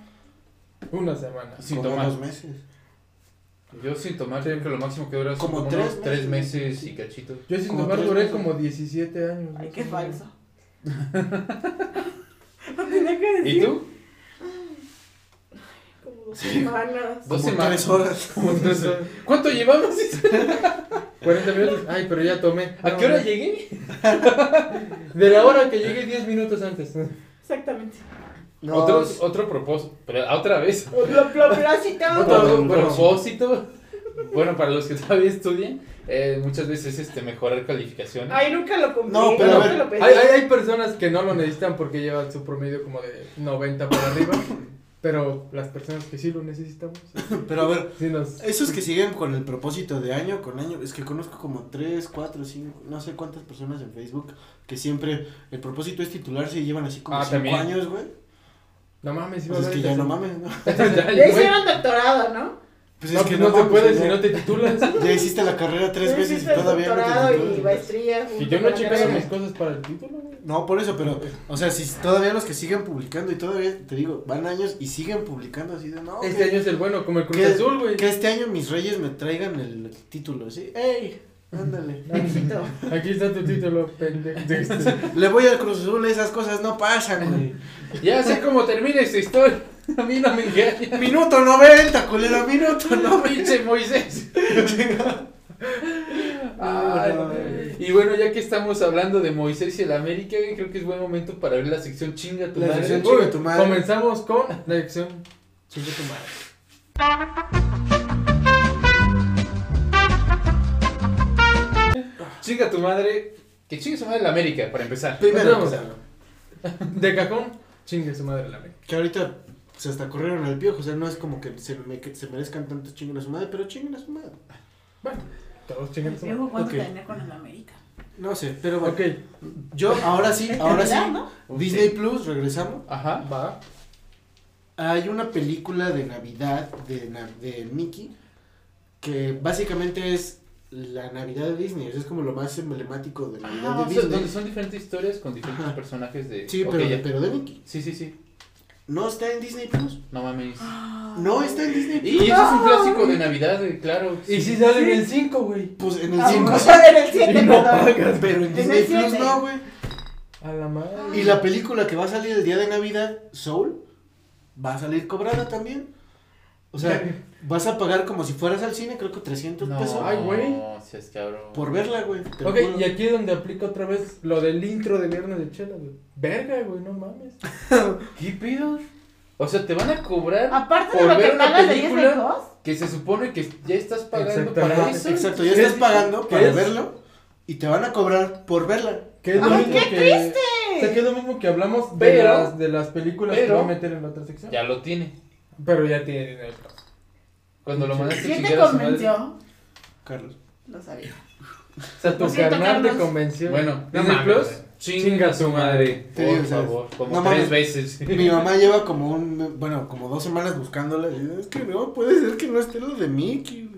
Una semana. Sin Como tomar. dos meses. Yo sin tomar, creo que lo máximo que dura Como como, tres unos tres meses. meses y cachito. Yo sin Como tomar duré meses. como 17 años. Ay, qué falso. No tenía que decir. ¿Y tú? Como dos semanas. Dos semanas. tres horas. Tres horas. ¿Cuánto llevamos? 40 minutos. Ay, pero ya tomé. ¿A No, qué hora no. llegué? De la hora que llegué 10 minutos antes. Exactamente. No, otro, es- otro propósito, pero otra vez. Has citado. Otro propósito. Bueno, para los que todavía estudian, eh, muchas veces este mejorar calificaciones. Ay, nunca lo cumplí. No, pero a nunca ver, lo pedí. Hay, hay, hay personas que no lo necesitan porque llevan su promedio como de 90 para arriba. Pero las personas que sí lo necesitamos, Pero a ver, sí nos. esos que siguen con el propósito de año con año, es que conozco como tres, cuatro, cinco, no sé cuántas personas en Facebook que siempre el propósito es titularse y llevan así como Ah, cinco también. años, güey. No mames, iba Pues a es que ya no mames, ¿no? Ya, hicieron doctorado, ¿no? Pues No, es que pues no, te mames, puedes si no te titulas. Ya hiciste la carrera tres veces y todavía no te doctorado y titulas. maestría. Y yo no he checado mis cosas para el título, güey. No, por eso, pero, o sea, si todavía los que siguen publicando y todavía, te digo, van años y siguen publicando así de, no, Este año es el bueno, como el Cruz que- Azul, güey. que este año mis reyes me traigan el título, así, ey, ándale. Aquí está tu título, pendejo. Le voy al Cruz Azul, esas cosas no pasan, güey. Ya sé cómo termina esta historia. A mí no me engaña. Minuto 90, culero, minuto 90. Pinche Moisés. Ay, y bueno, ya que estamos hablando de Moisés y el América, creo que es buen momento para ver la sección chinga tu La madre. sección Chinga tu madre. Comenzamos con la lección Chinga tu madre. Chinga tu madre. Que chingue su madre la América, para empezar. Primero, Vamos. De cajón, chingue su madre la América. que ahorita pues hasta corrieron al piojo. O sea, no es como que se, me- que se merezcan tanto chinguen a su madre, pero chinguen a su madre. Bueno, todos chingan su Diego, ¿cuánto Ok. tenía con el América? No sé, pero bueno. Ok, Yo, ahora sí, ahora sí. ¿Verdad, no? Disney Plus, regresamos. Ajá. va. Hay una película de Navidad de, de Mickey que básicamente es la Navidad de Disney. o sea, es como lo más emblemático de Navidad Ah, o de sea, Disney. donde son diferentes historias con diferentes Ajá. personajes de. Sí, pero, ya. pero de Mickey. Sí, sí, sí. No está en Disney Plus. No mames. No está en Disney Plus. Y eso es un clásico de Navidad, güey, claro. Y si sale en el 5, güey. Pues en el Ah, 5 no, sí, en el 7, Y no perdón. pagas. pero en Disney Plus siete. no, güey. A la madre. Y la película que va a salir el día de Navidad, Soul, va a salir cobrada también. O sea, vas a pagar como si fueras al cine, creo que 300 No, pesos. Ay, güey. No, seas cabrón. Por verla, güey. Ok, juro. y aquí es donde aplica otra vez lo del intro de Viernes de Chela, güey. Verga, güey, no mames. ¿Qué pido? O sea, te van a cobrar Aparte de por lo que ver una pagas de película que se supone que ya estás pagando para eso. Exacto, ya ¿Qué estás es? pagando ¿Qué para es? verlo y te van a cobrar por verla. Es lo ¡Ay, qué que. triste! O sea, que es lo mismo que hablamos de, las, de las películas que va a meter en la otra sección. Ya lo tiene. Pero ya tiene Plus. Cuando lo mandaste a ¿Quién te convenció? Carlos. Lo sabía. O sea, tu carnal te convenció. Bueno, No Disney mames, Plus, chinga su madre. Sí, Por favor, como no tres mames. veces. Mi mamá lleva como un, bueno, como dos semanas buscándola. Y es que no, puede ser que no esté lo de Mickey.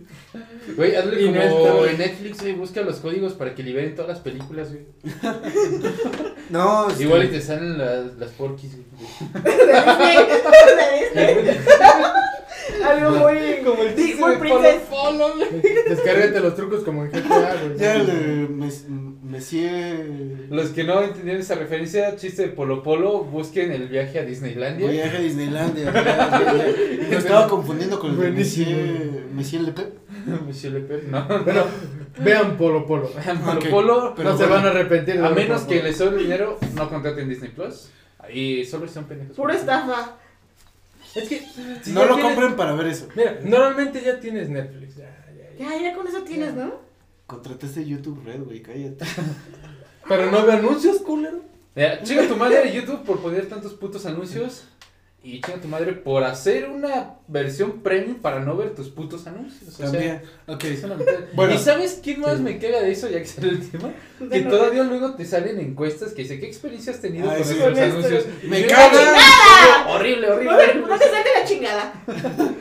güey". Hazle Y como no en Netflix, güey, busca los códigos para que liberen todas las películas, güey. No, este, Igual y te salen las, las porquis, güey. De Disney. De Disney. Algo muy. Como el Sí, chiste muy. Polo, Polo, güey. Descárgate los trucos como en GTA, güey. Ya le mes, Messier. Los que no entendieron esa referencia, chiste de Polo Polo, busquen el viaje a Disneylandia. Viaje a Disneylandia. Me estaba confundiendo con el de. Messier, Messier Le Pen. Monsieur Le Pen, no. Bueno, vean Polo Polo. Polo Ok. Polo, Pero no se bueno, van a arrepentir de a menos que les sobre dinero, no contraten Disney Plus. Y solo son pendejos. Pura estafa. Es que. si No lo tienes- compren para ver eso. Mira, normalmente ya tienes Netflix. Ya, ya, ya. Ya, ya con eso tienes, ¿no? Contrataste YouTube Red, güey, cállate. Pero no ve anuncios, culero. Chinga tu madre de YouTube por poner tantos putos anuncios. Y chinga tu madre por hacer una versión premium para no ver tus putos anuncios. O sea, También. Mentada. Bueno. ¿Y sabes quién más Sí. me queda de eso, ya que sale el tema? Que no- todavía luego te salen encuestas que dice, ¿qué experiencia has tenido Ay, con sí. esto. anuncios? Me. Horrible, horrible. No, te- horrible. no te salte la chingada.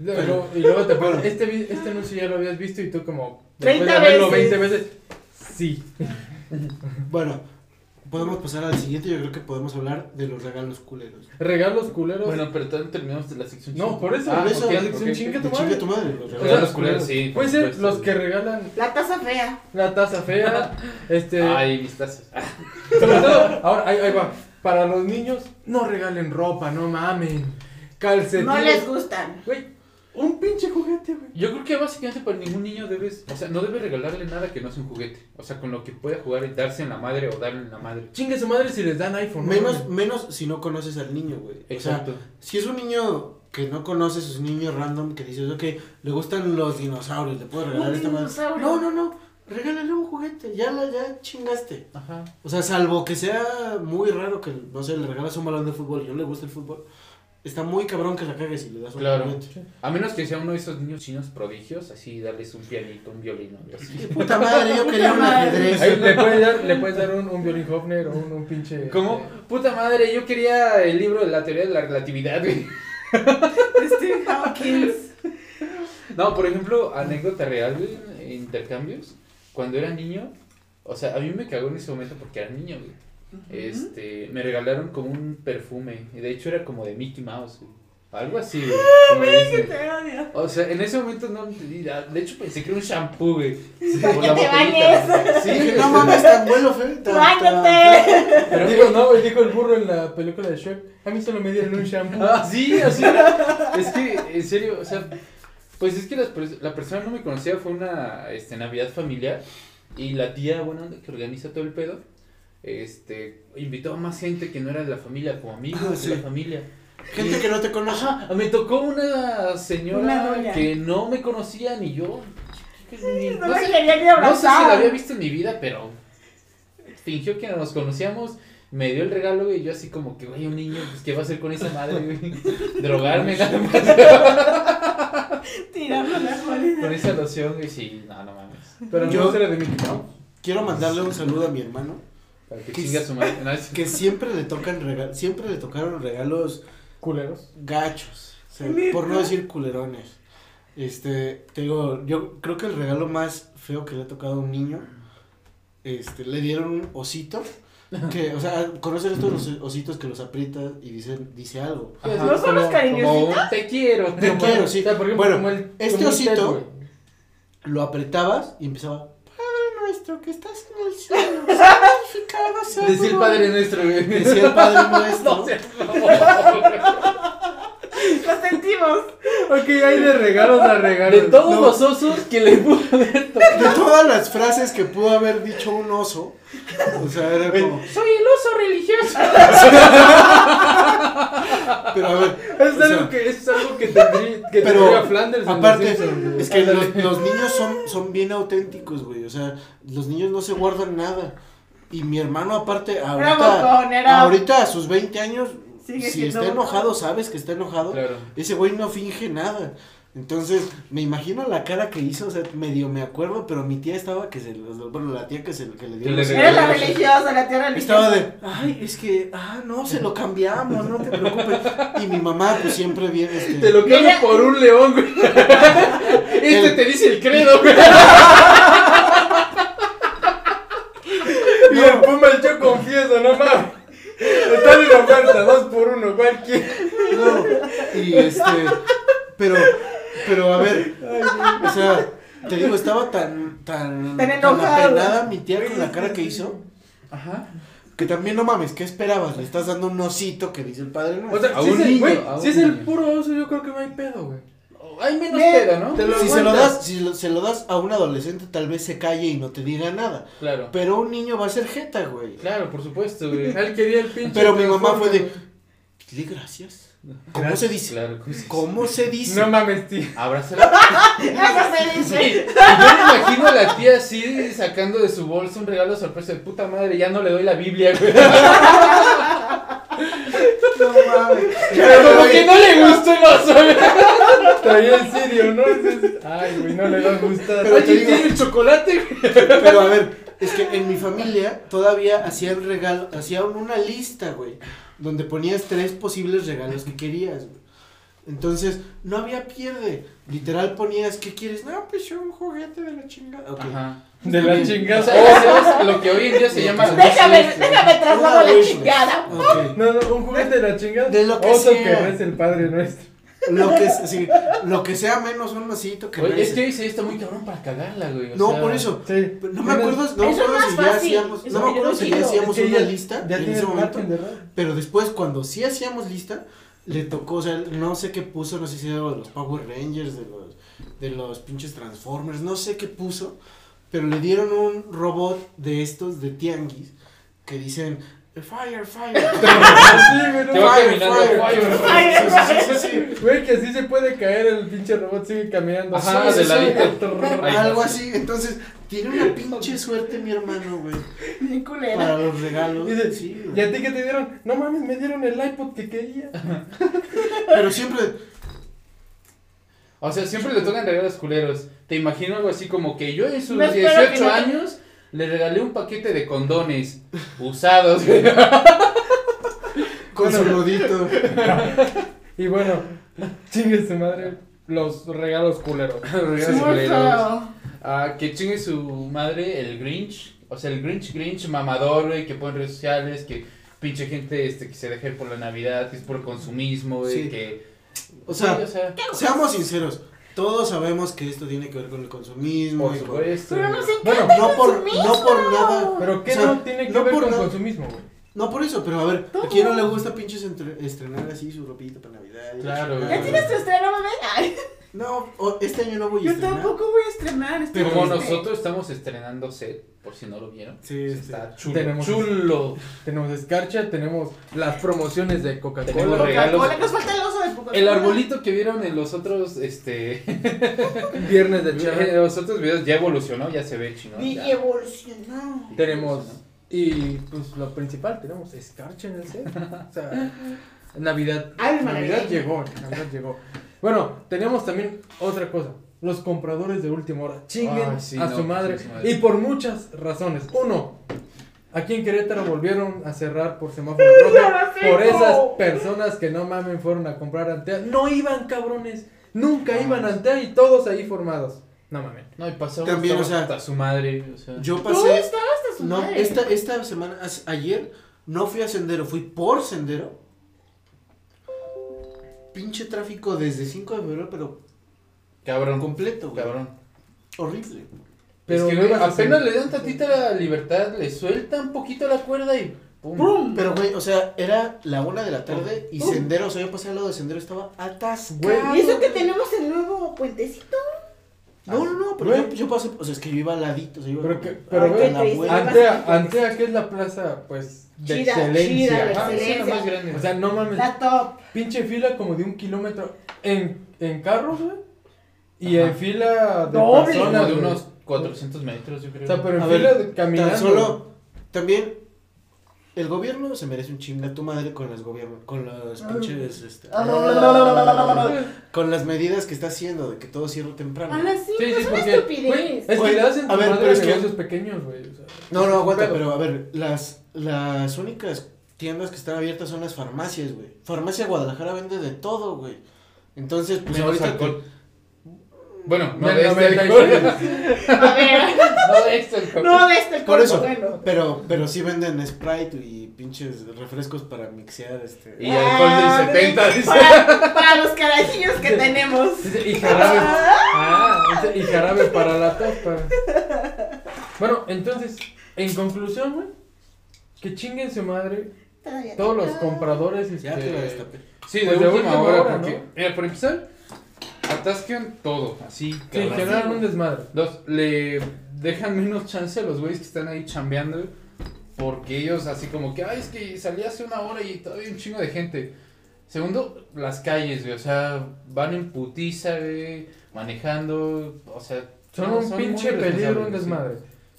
Luego- y luego te ponen, este, vi- este anuncio ya lo habías visto y tú como... 30 después de verlo veces. 20 veces. Sí. Bueno, podemos pasar al siguiente. Yo creo que podemos hablar de los regalos culeros. Regalos culeros. Bueno, pero todavía no terminamos de la sección. no, por eso. Ah, por eso, la sección ok. chinga tu chinga madre. tu madre. Los O sea, regalos los culeros, sí. Puede ser supuesto. los que regalan La taza fea. la taza fea. este. Ay, mis tazas. Sobre todo, ahora ahí, ahí va. Para los niños, no regalen ropa, no mamen. Calcetines. No les gustan. Güey, un pinche juguete, güey. Yo creo que básicamente para ningún niño debes, o sea, no debes regalarle nada que no sea un juguete. O sea, con lo que pueda jugar y darse en la madre o darle en la madre. Chingue su madre si les dan iPhone. ¿no? Menos, menos si no conoces al niño, güey. O sea, Exacto. si es un niño que no conoces, es un niño random que dices, ok, le gustan los dinosaurios, le puedo regalar Un esta madre. No, no, no, regálale un juguete, ya la, ya chingaste. Ajá. O sea, salvo que sea muy raro que, no sé, le regalas un balón de fútbol y no le gusta el fútbol, está muy cabrón que la cagues y le das un Claro. A menos que sea uno de esos niños chinos prodigios, así darles un pianito, un violín o algo así. Puta madre, yo quería un ajedrez. Ahí le puedes dar, le puedes dar un, un violín Hofner o un, un pinche. ¿Cómo? este, Puta madre, yo quería el libro de la teoría de la relatividad, güey. Steve Hawkins. No, por ejemplo, anécdota real, güey, intercambios. Cuando era niño, o sea, a mí me cagó en ese momento porque era niño, güey. Este, me regalaron como un perfume. Y de hecho era como de Mickey Mouse, güey. Algo así, güey. como. O sea, en ese momento no entendí. De hecho, pensé que era un shampoo, güey. Para Por que la te bañes. Sí, no mames, tan bueno, Fe. tan- tan- ¡Báñate! Pero, Digo, no, güey, dijo el burro en la película de Shrek. A mí solo me dieron un shampoo. Ah, sí, así era. Es que, en serio, o sea, pues es que pers- la persona no me conocía, fue una este, Navidad familiar. Y la tía, bueno, que organiza todo el pedo, este, invitó a más gente que no era de la familia, como amigos Ah, de la familia. Gente que no te conoce. Ajá, me tocó una señora Una que no me conocía ni yo. Ni- No me sé- quería ni no sé si la había visto en mi vida, pero fingió que nos conocíamos Me dio el regalo, güey, y yo así como que, güey, un niño, pues, ¿qué va a hacer con esa madre, güey? Drogarme, nada más. Tirando la Con esa loción, güey, sí, no, no mames. Pero Yo- no será de Mickey Mouse. Quiero mandarle un saludo a mi hermano, Para que Que su madre. No, es- que siempre le tocan rega- siempre le tocaron regalos Culeros. gachos, o sea, ¿Neta? por no decir culerones. Este, te digo, yo creo que el regalo más feo que le ha tocado a un niño, este, le dieron un osito, que, o sea, conocen estos los ositos que los aprietas y dicen, dice algo. Ajá, ¿No son los cariñositos? Te quiero. Te como- quiero, sí. O sea, por ejemplo, Bueno, como el, este el osito-. Lo apretabas y empezaba, nuestro que estás en el cielo, santificado sea tu Decía el nombre". padre nuestro, güey. Decía el Padre nuestro. No seas Lo sentimos. Ok, hay de regalos a regalos. De todos No. los osos que le pudo haber tocado. De todas las frases que pudo haber dicho un oso, o sea, era como, Soy el oso religioso. pero a ver, Es sea, algo que, es algo que tendría, que Pero, tendría Flanders en aparte, es que los, los niños son, son bien auténticos, güey, o sea, los niños no se guardan nada. Y mi hermano aparte, Era ahorita, bocón, era. ahorita a sus 20 años, Sigue si está enojado, sabes que está enojado, Claro. ese güey no finge nada. Entonces, me imagino la cara que hizo, o sea, medio me acuerdo, pero mi tía estaba que se, bueno, la tía que se que le dio los-. Era la religiosa, la tía religiosa. Estaba de, ay, es que, ah, no, se lo cambiamos, no te preocupes. Y mi mamá, pues siempre viene, este, Te lo cambio Mira. por un león, güey. Este El- te dice el credo, güey. Y el Puma el yo confieso, no mames. Están en oferta, dos por uno, cualquier. no, y este, pero, pero a ver, o sea, te digo, estaba tan, tan, Tan enojado. apenada mi tía con la cara que hizo, Ajá. que también no mames, ¿qué esperabas? Le estás dando un osito que dice el padre, no. O sea, A si, un es el, niño, güey, a un si es el puro oso, yo creo que no hay pedo, güey. Hay menos pedo, ¿no? te lo si se lo das, si lo- se lo das a un adolescente, tal vez se calle y no te diga nada. Claro. Pero un niño va a ser jeta, güey. Claro, por supuesto, güey. Él quería el pinche. Pero mi mamá fue de- Dile gracias. ¿Cómo Gracias. se dice? Claro, ¿cómo se dice? ¿Cómo se güey. dice? No mames, tío. Abrázala. Eso se dice. Yo me imagino a la tía así sacando de su bolsa un regalo sorpresa de puta madre. Ya no le doy la Biblia, güey. Mames. Como que no le gustó el oso, güey. Traía el sirio, ¿no? Ay, güey, no le va a gustar. Pero te digo- tiene el chocolate, güey. Pero a ver, es que en mi familia todavía hacían regalo, hacían una lista, güey, donde ponías tres posibles regalos que querías, güey. Entonces, no había pierde. Literal ponías, ¿qué quieres? No, pues yo un juguete de la chingada. Ok. Ajá. De la O chingada. sea, ¿sabes? Lo que hoy en día se llama. Déjame, déjame traslado la chingada. No, no, un juguete de la chingada. De lo que Oso sea. que reza el Padre Nuestro. Lo que, sí, lo que sea menos un osito que Oye, es que hoy se está muy cabrón para cagarla, güey. o No, sea, por eso. Sí. No me acuerdo, no me es acuerdo si ya hacíamos, es no me acuerdo si ya hacíamos Es que una ya- lista Ya en ese momento. Pero después, cuando sí hacíamos lista, le tocó, o sea, no sé qué puso, no sé si era de los Power Rangers, de los, de los pinches Transformers, no sé qué puso, pero le dieron un robot de estos de tianguis que dicen, fire, fire. Sí, güey, no Te va mames. caminando, fire, fire. Sí, sí, sí, sí. Güey, que así se puede caer el pinche robot, sigue caminando. Ajá, Sí, de. Ahí Algo así, entonces, tiene una pinche suerte mi hermano, güey, Bien culera. para los regalos. Dice, Sí. ¿Y a ti qué te dieron? No mames, me dieron el iPod que quería. Pero siempre, O sea, siempre le tocan regalos culeros. Te imagino algo así como que yo en sus No, espero que 18 no. años le regalé un paquete de condones usados. con su nudito. Y bueno, chingue su madre, los regalos culeros. Regalos Muy culeros. Ah, que chingue su madre el Grinch. O sea, el Grinch, Grinch mamador, güey, que pone en redes sociales, que pinche gente este, que se deja ir por la Navidad, que es por consumismo, güey, Sí. que... O sea, Sí, o sea, seamos sinceros, todos sabemos que esto tiene que ver con el consumismo. por y con-. Pero güey. no sé Bueno, No por, no por nada. Pero ¿qué O sea, no tiene que no ver por con nada. consumismo, güey? No por eso, pero a ver, ¿a quién no le gusta pinches entre- estrenar así su ropita para Navidad? Claro? ¿Ya tienes tu estreno, bebé? Ay, No, este año no voy a yo estrenar. tampoco voy a estrenar. Pero Como nosotros estamos estrenando set, por si no lo vieron. Sí, este. Está chulo. Tenemos- chulo. Tenemos escarcha, tenemos las promociones de Coca-Cola. Coca-Cola, Nos falta el oso de Coca-Cola. El arbolito que vieron en los otros, este, viernes de en charla. los otros videos ya evolucionó, ya se ve chingón. Y ya. evolucionó. Tenemos Y pues lo principal, tenemos escarcha en el set. O sea, Navidad. Ay, Navidad llegó, Navidad llegó. Bueno, tenemos también otra cosa. Los compradores de última hora. Chinguen Ay, sí, a no, su madre. pues, a su madre. Y por muchas razones. Uno, aquí en Querétaro volvieron a cerrar por semáforo rojo. Por esas personas que no mamen fueron a comprar Antea. No iban cabrones. Nunca No. iban a Antea y todos ahí formados. No mamen. No, y pasó También, o sea, hasta su madre, o sea. Yo No, pasé. estaba hasta su No, madre. esta, esta semana, ayer, no fui a Sendero, fui por Sendero. Pinche tráfico desde 5 de febrero, pero cabrón, completo, güey. cabrón. Horrible. Pero es que, güey, apenas le dan tantita la libertad, le sueltan poquito la cuerda y pum. ¡Pum! Pero, güey, o sea, era la una de la tarde y Uh. Sendero, o sea, yo pasé al lado de Sendero, estaba atascado. Güey, ¿Y eso que tenemos el nuevo puentecito? No, no, no, pero yo, yo pasé, o sea, es que yo iba al ladito, o sea, yo iba Pero que- pero, a güey, la. Antea, Antea, que es la plaza, pues, de Chida, excelencia. chida, de Ajá. Ah, sí, la excelencia. más grande. O sea, no mames. La top. Pinche fila como de un kilómetro en, en carros, güey. Y Ajá. en fila de Doble. personas. de unos 400 metros, yo creo. O sea, pero en fila ver, de caminando. Tan solo, también, el gobierno se merece un chinga tu madre con los gobiernos, con los pinches, este, con las medidas que está haciendo de que todo cierre temprano. A las 5 Sí, sí, es una porque, estupidez. es que le hacen a ver, pero es que- negocios pequeños, güey. o sea, No, no, aguanta, pedo. pero a ver, las, las únicas tiendas que están abiertas son las farmacias, güey. Farmacia Guadalajara vende de todo, güey. Entonces, pues Menos ahorita alcohol. Bueno, no de este 96. alcohol. A ver, No de este alcohol. no de este el Por eso, bueno. pero, pero sí venden Sprite y pinches refrescos para mixear, este. Y alcohol Ah, del 70, dice. Para, para los carajillos que tenemos. Y jarabe. Ah, dice, y jarabe para la topa. Bueno, entonces, en conclusión, güey. Que chinguen su madre Todavía todos los compradores. Ya este, te la destapé. Sí, Pues de última, última hora, hora, porque, ¿no? mira, por empezar, atascan todo, así, Sí, generan un desmadre. Dos, le dejan menos chance a los güeyes que están ahí chambeando, porque ellos así como que, ay, es que salí hace una hora y todavía hay un chingo de gente. Segundo, las calles, güey, o sea, van en putiza, güey, manejando, o sea... Son un pinche peligro, un irresponsables, sí. desmadre.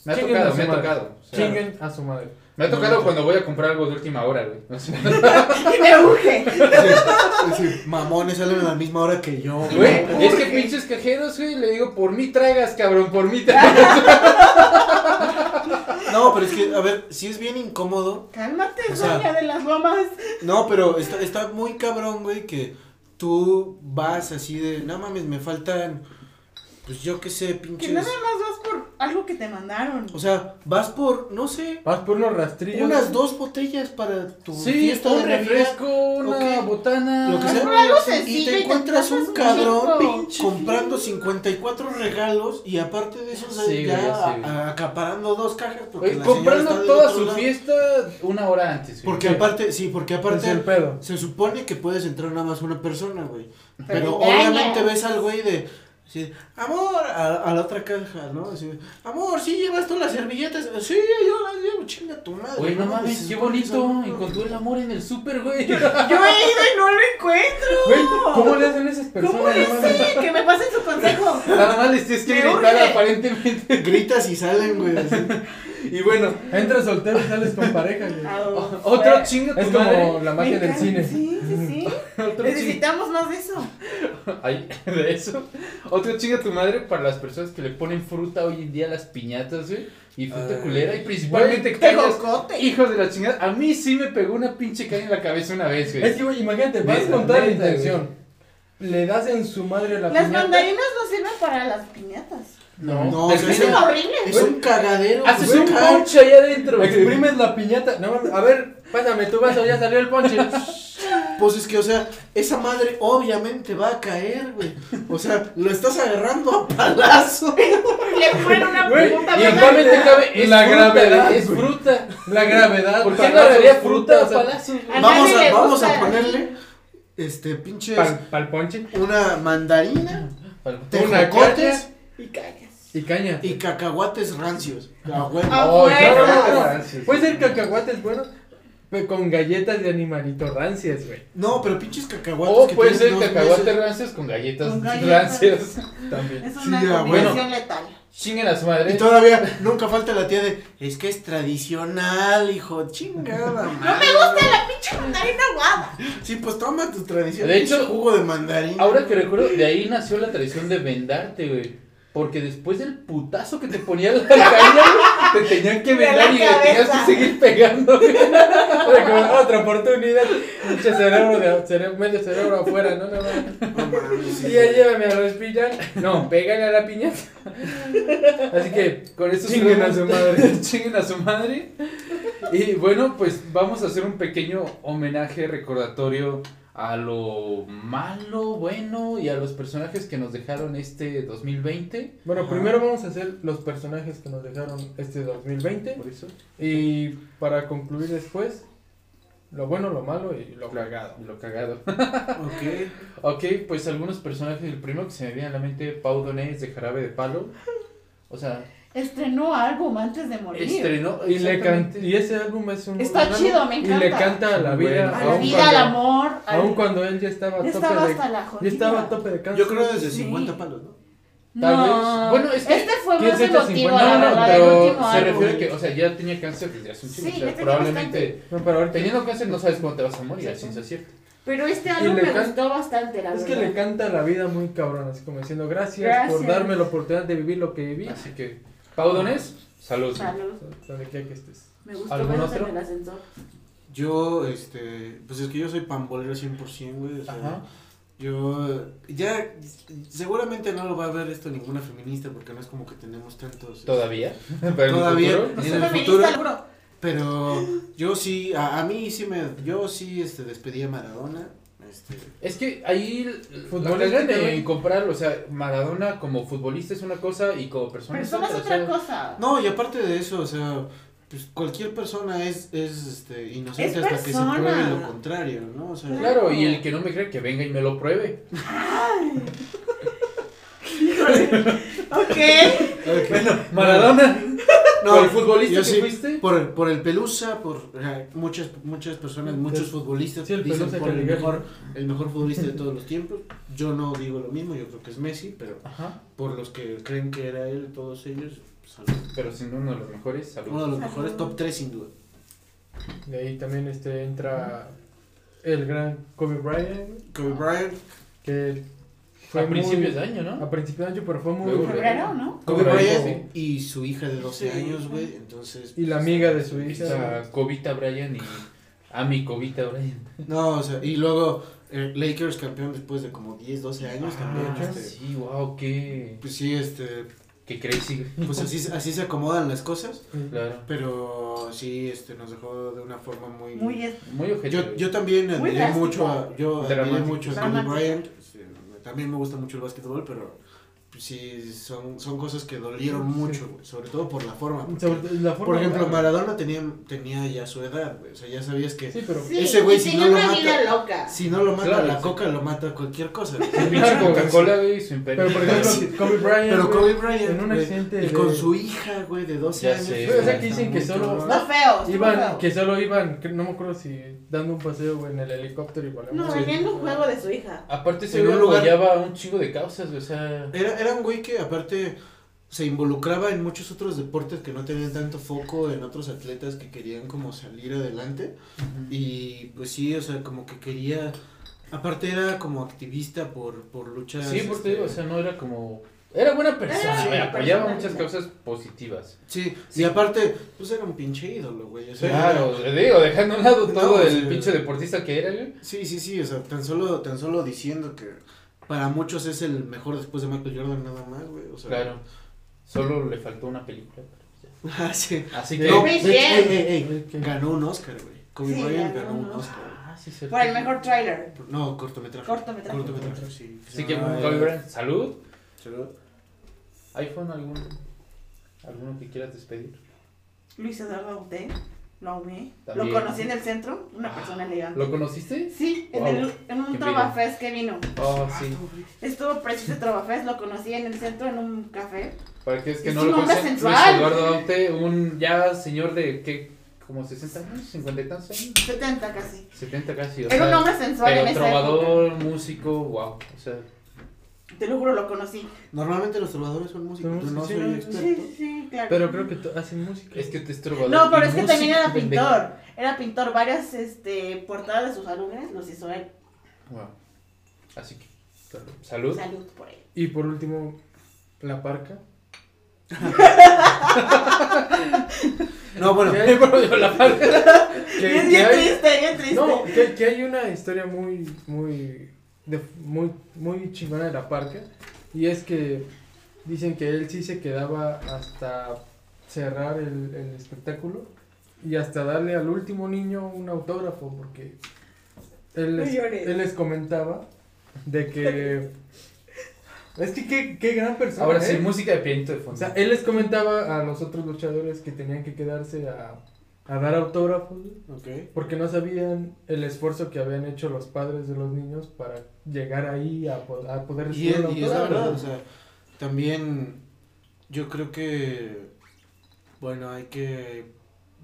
Me ha Chinguen tocado, me ha tocado. o sea, Chinguen a su madre. Me ha tocado cuando voy a comprar algo de última hora, güey. me urge. Es decir, mamones salen a la misma hora que yo, Güey, güey. es que pinches cajeros, güey, le digo, por mí traigas, cabrón, por mí traigas. No, pero es que, a ver, sí es bien incómodo. Cálmate, O sea- doña de las lomas. No, pero está, está muy cabrón, güey, que tú vas así de, no mames, me faltan, pues yo qué sé, Que pinches. nada más vas por algo que te mandaron. O sea, vas por, no sé, Vas por unos rastrillos. unas dos botellas para tu Sí, fiesta un de refresco, una botana. Lo que sea. Algo Y te encuentras un cabrón pinche comprando 54 regalos y aparte de eso, o sea, Sí, ya a- acaparando dos cajas. Porque la comprando toda su lado. fiesta una hora antes. Porque Sí. aparte, sí, porque es el aparte pedo. se supone que puedes entrar nada más una persona, güey. Pero obviamente ves al güey de, amor, a, a la otra caja, ¿no? Así, amor, sí llevas tú las servilletas. Sí, yo las llevo, chinga tu madre. Güey, no mames, qué bonito. Encontró el amor en el súper, güey. Yo he ido y no lo encuentro. Güey, ¿cómo le hacen esas personas? ¿Cómo le sé? Que me pasen su consejo. Nada más les tienes que Me gritar urge. aparentemente. Gritas y salen, güey. así. Y bueno, Entras soltero y sales con pareja, güey. otro chingo tu Es como madre. la magia del cine. Sí, sí, sí. Otro. Necesitamos más de eso. Ay, de eso. Otro chinga tu madre para las personas que le ponen fruta hoy en día a las piñatas, güey. Y fruta Ay. culera. Y principalmente cañas. Hijos de la chingada. A mí sí me pegó una pinche caña en la cabeza una vez, güey. Es que, güey, imagínate, vas con toda la intención. Le das en su madre a la Las piñata. mandarinas no sirven para las piñatas. No, No, o sea, Es horrible. Es un cagadero. Haces un ponche ahí adentro. güey. Exprimes la piñata. No mames, a ver, pásame tu vaso, ya salió el ponche. Pues es que, o sea, esa madre obviamente va a caer, güey. O sea, lo estás agarrando a palazo. Le ponen una puta Y igualmente cabe, es La fruta, gravedad, es fruta. La gravedad. ¿Por qué palazos, agarraría fruta o a? A Vamos a, vamos a ponerle, este, pinches, Pal, pal ponche. una mandarina, Una tejocotes Y cañas. Y caña. y cacahuates rancios. A huevo. Ah, Oh, bueno. claro, No, gracias. Puede ser cacahuates buenos, pero con galletas de animalito rancias, güey. No, pero pinches cacahuates O que puede ser dos cacahuate meses. rancias con galletas Con galletas. rancias. También. Es Sí, una ah, combinación bueno. letal. chinguen a su madre. Y todavía nunca falta la tía de, es que es tradicional, hijo, chingada. No madre". me gusta la pinche mandarina aguada. Sí, pues toma tu tradición. De hecho, jugo de mandarina. Ahora que recuerdo, de ahí nació la tradición de vendarte, güey. Porque después del putazo que te ponía la caña, te tenían que vendar y le tenías que seguir pegando, güey. Oye, como otra oportunidad. Pinche cerebro de cere- medio cerebro afuera, ¿no? No, no. Ya llévame a respillar. No, pégale a la piñata. Así que Con eso chinguen a su madre. chinguen a su madre. Y bueno, pues vamos a hacer un pequeño homenaje recordatorio a lo malo, bueno y a los personajes que nos dejaron este 2020. Bueno, Ajá. primero vamos a hacer los personajes que nos dejaron este 2020. Por eso. Y para concluir después, lo bueno, lo malo y lo cagado. Lo cagado. Ok. Ok, pues algunos personajes. El primero que se me viene a la mente, Pau Donés de Jarabe de Palo. O sea, Estrenó álbum antes de morir. estrenó. Y, le can- exactamente. y ese álbum es un. Está un chido, álbum- me Y le encanta. canta a la vida. bueno. A la vida, cuando- al amor. al- Aun cuando él ya estaba a Ya tope estaba de. hasta la Ya jodida. estaba a tope de cáncer. Yo creo desde Sí. 50 palos, ¿no? Tal No. vez. Bueno, es que- Este fue ¿quién más 50? la No, no, verdad, el pero último se refiere que, o sea, ya tenía cáncer desde hace un chingo. Sí, o sea, ya probablemente. No, pero ahorita. Teniendo cáncer no sabes cómo te vas a morir, así es cierto. Pero este álbum le me can- gustó bastante, la Es que verdad. le canta a la vida muy cabrón, así como diciendo gracias, por Gracias. darme la oportunidad de vivir lo que viví. Así que, Pau Donés, salud. Salud. Donde quiera que estés. Me gustó ¿Algún menos otro? en el ascensor. Yo, este, pues es que yo soy pambolero 100%, güey. O sea, Ajá. yo, ya, seguramente no lo va a ver esto ninguna feminista porque no es como que tenemos tantos. Todavía. Pero en el Todavía. futuro, en el feminista, futuro- lo juro. Pero yo sí, a, a mí sí me, yo sí, este, despedí a Maradona. Este, Es que ahí la en güey. comparar, o sea, Maradona como futbolista es una cosa y como persona Persona es o otra sea, cosa. no, y aparte de eso, o sea, pues cualquier persona es, es este, inocente Es hasta que se pruebe lo contrario, ¿no? O sea, Claro, y el que no me cree que venga y me lo pruebe. Ok. Bueno, Maradona. No, ¿Por el futbolista yo que sí, fuiste? Por, por el Pelusa, por muchas, muchas personas, muchos Sí, futbolistas sí, el dicen Pelusa por el mejor, el mejor futbolista de todos los tiempos. Yo no digo lo mismo, yo creo que es Messi, pero Ajá. por los que creen que era él, todos ellos, salud. Pero siendo uno de los mejores, salud. uno de los mejores, top 3 sin duda. De ahí también este entra el gran Kobe Bryant, Kobe Bryant, que fue a muy- principios de año, ¿no? a principios de año, pero fue muy Febrero, ¿no? Kobe Bryant Bryant. y su hija de 12 Sí. años, güey, entonces... y la pues, amiga de su hija. Está Cobita Bryan y a mi Cobita Bryan. No, o sea, y luego eh, Lakers campeón después de como 10, 12 años también, Ah, este... sí, wow, qué, Pues sí, este, qué crazy. pues así, así se acomodan las cosas. Claro. Pero sí, este, nos dejó de una forma muy... Muy Muy objetivo. yo, yo también admiré mucho a, yo admiré mucho a Kobe. Bryant. sí, también me gusta mucho el básquetbol, pero sí, son, son cosas que dolieron Sí. mucho, güey, sobre todo por la forma. porque, la forma- por ejemplo, Maradona tenía, tenía ya su edad, güey, o sea, ya sabías que Sí, pero Sí, Ese güey, y si no lo mata- loca. si no lo mata Claro, la sí. coca, lo mata cualquier cosa. Coca-Cola, güey, su imperio. pero por ejemplo. Kobe Bryant Pero Kobe Bryant, en un accidente y de- con su hija, güey, de 12 Ya años. sé, o sea, que dicen que solo- cabrón. Está feo, está Iban, feo. que solo iban, que no me acuerdo si dando un paseo güey, en el helicóptero igual. No, venían un juego de su hija. Aparte se apoyaba un chingo de causas, güey, o sea... Era, era un güey que aparte se involucraba en muchos otros deportes que no tenían tanto foco en otros atletas que querían como salir adelante y pues sí, o sea, como que quería, aparte era como activista por, por luchas. Sí, porque te este, digo, o sea, no era como... Era buena persona, apoyaba persona, muchas causas positivas. Sí, y aparte, pues era un pinche ídolo, güey. O sea, Claro, te digo, dejando a un lado No, todo el sí. pinche deportista que era, güey. Sí, sí, sí, o sea, tan solo, tan solo diciendo que para muchos es el mejor después de Michael Jordan nada más, güey. O sea, Claro. Solo le faltó una película. pero ya. Ah, sí. Así Sí. que... No, Muy de- bien. ey, ey, ey, ganó un Oscar, güey. Kobe Sí, Bryant ganó un Oscar. Ah, sí, cierto. Por el mejor trailer. No, cortometraje. Cortometraje. Cortometraje, sí. Así que, Kobe Bryant, salud. salud. iPhone, algún... ¿Alguno que quieras despedir? Luis Eduardo Aute. Lo. También. Lo conocí en el centro. Una persona elegante. ¿Lo conociste? Sí, en, Wow. el, en un Qué Trovafest que vino. Oh, sí. Estuvo preciso Trovafest, lo conocí en el centro en un café. Para que es que Es no un lo hombre conocen, Luis sensual. Eduardo Aute, un ya señor de, ¿qué? Como 60 años, 50 y tantos años, 70 casi. 70 casi, o Era un sea, hombre sensual en época. trovador, músico, wow, o sea, Te lo juro, lo conocí. Normalmente los trovadores son músicos, Son pero no músicos, soy sí, experto. Sí, sí, claro. Pero creo que hacen música. Es que te estorbador. No, pero es que también era pendejo. pintor. Era pintor. Varias este, portadas de sus álbumes los hizo él. Wow. Así que, salud. Salud por él. Y por último, la parca. No, bueno, Que hay, la parca. que- bien, que bien hay- triste, bien triste. No, que, que hay una historia muy, muy, de- muy, muy chingona de la parca. Y es que dicen que él sí se quedaba hasta cerrar el, el espectáculo y hasta darle al último niño un autógrafo porque él les, él les comentaba de que... Es que qué, qué gran persona. Ahora ¿eh? sí, música de pianito de O fondo. sea, él les comentaba a los otros luchadores que tenían que quedarse a, a dar autógrafos. Porque no sabían el esfuerzo que habían hecho los padres de los niños para llegar ahí a, po- a poder Y, recibir un y es la autógrafo. verdad, o sea, también yo creo que, bueno, hay que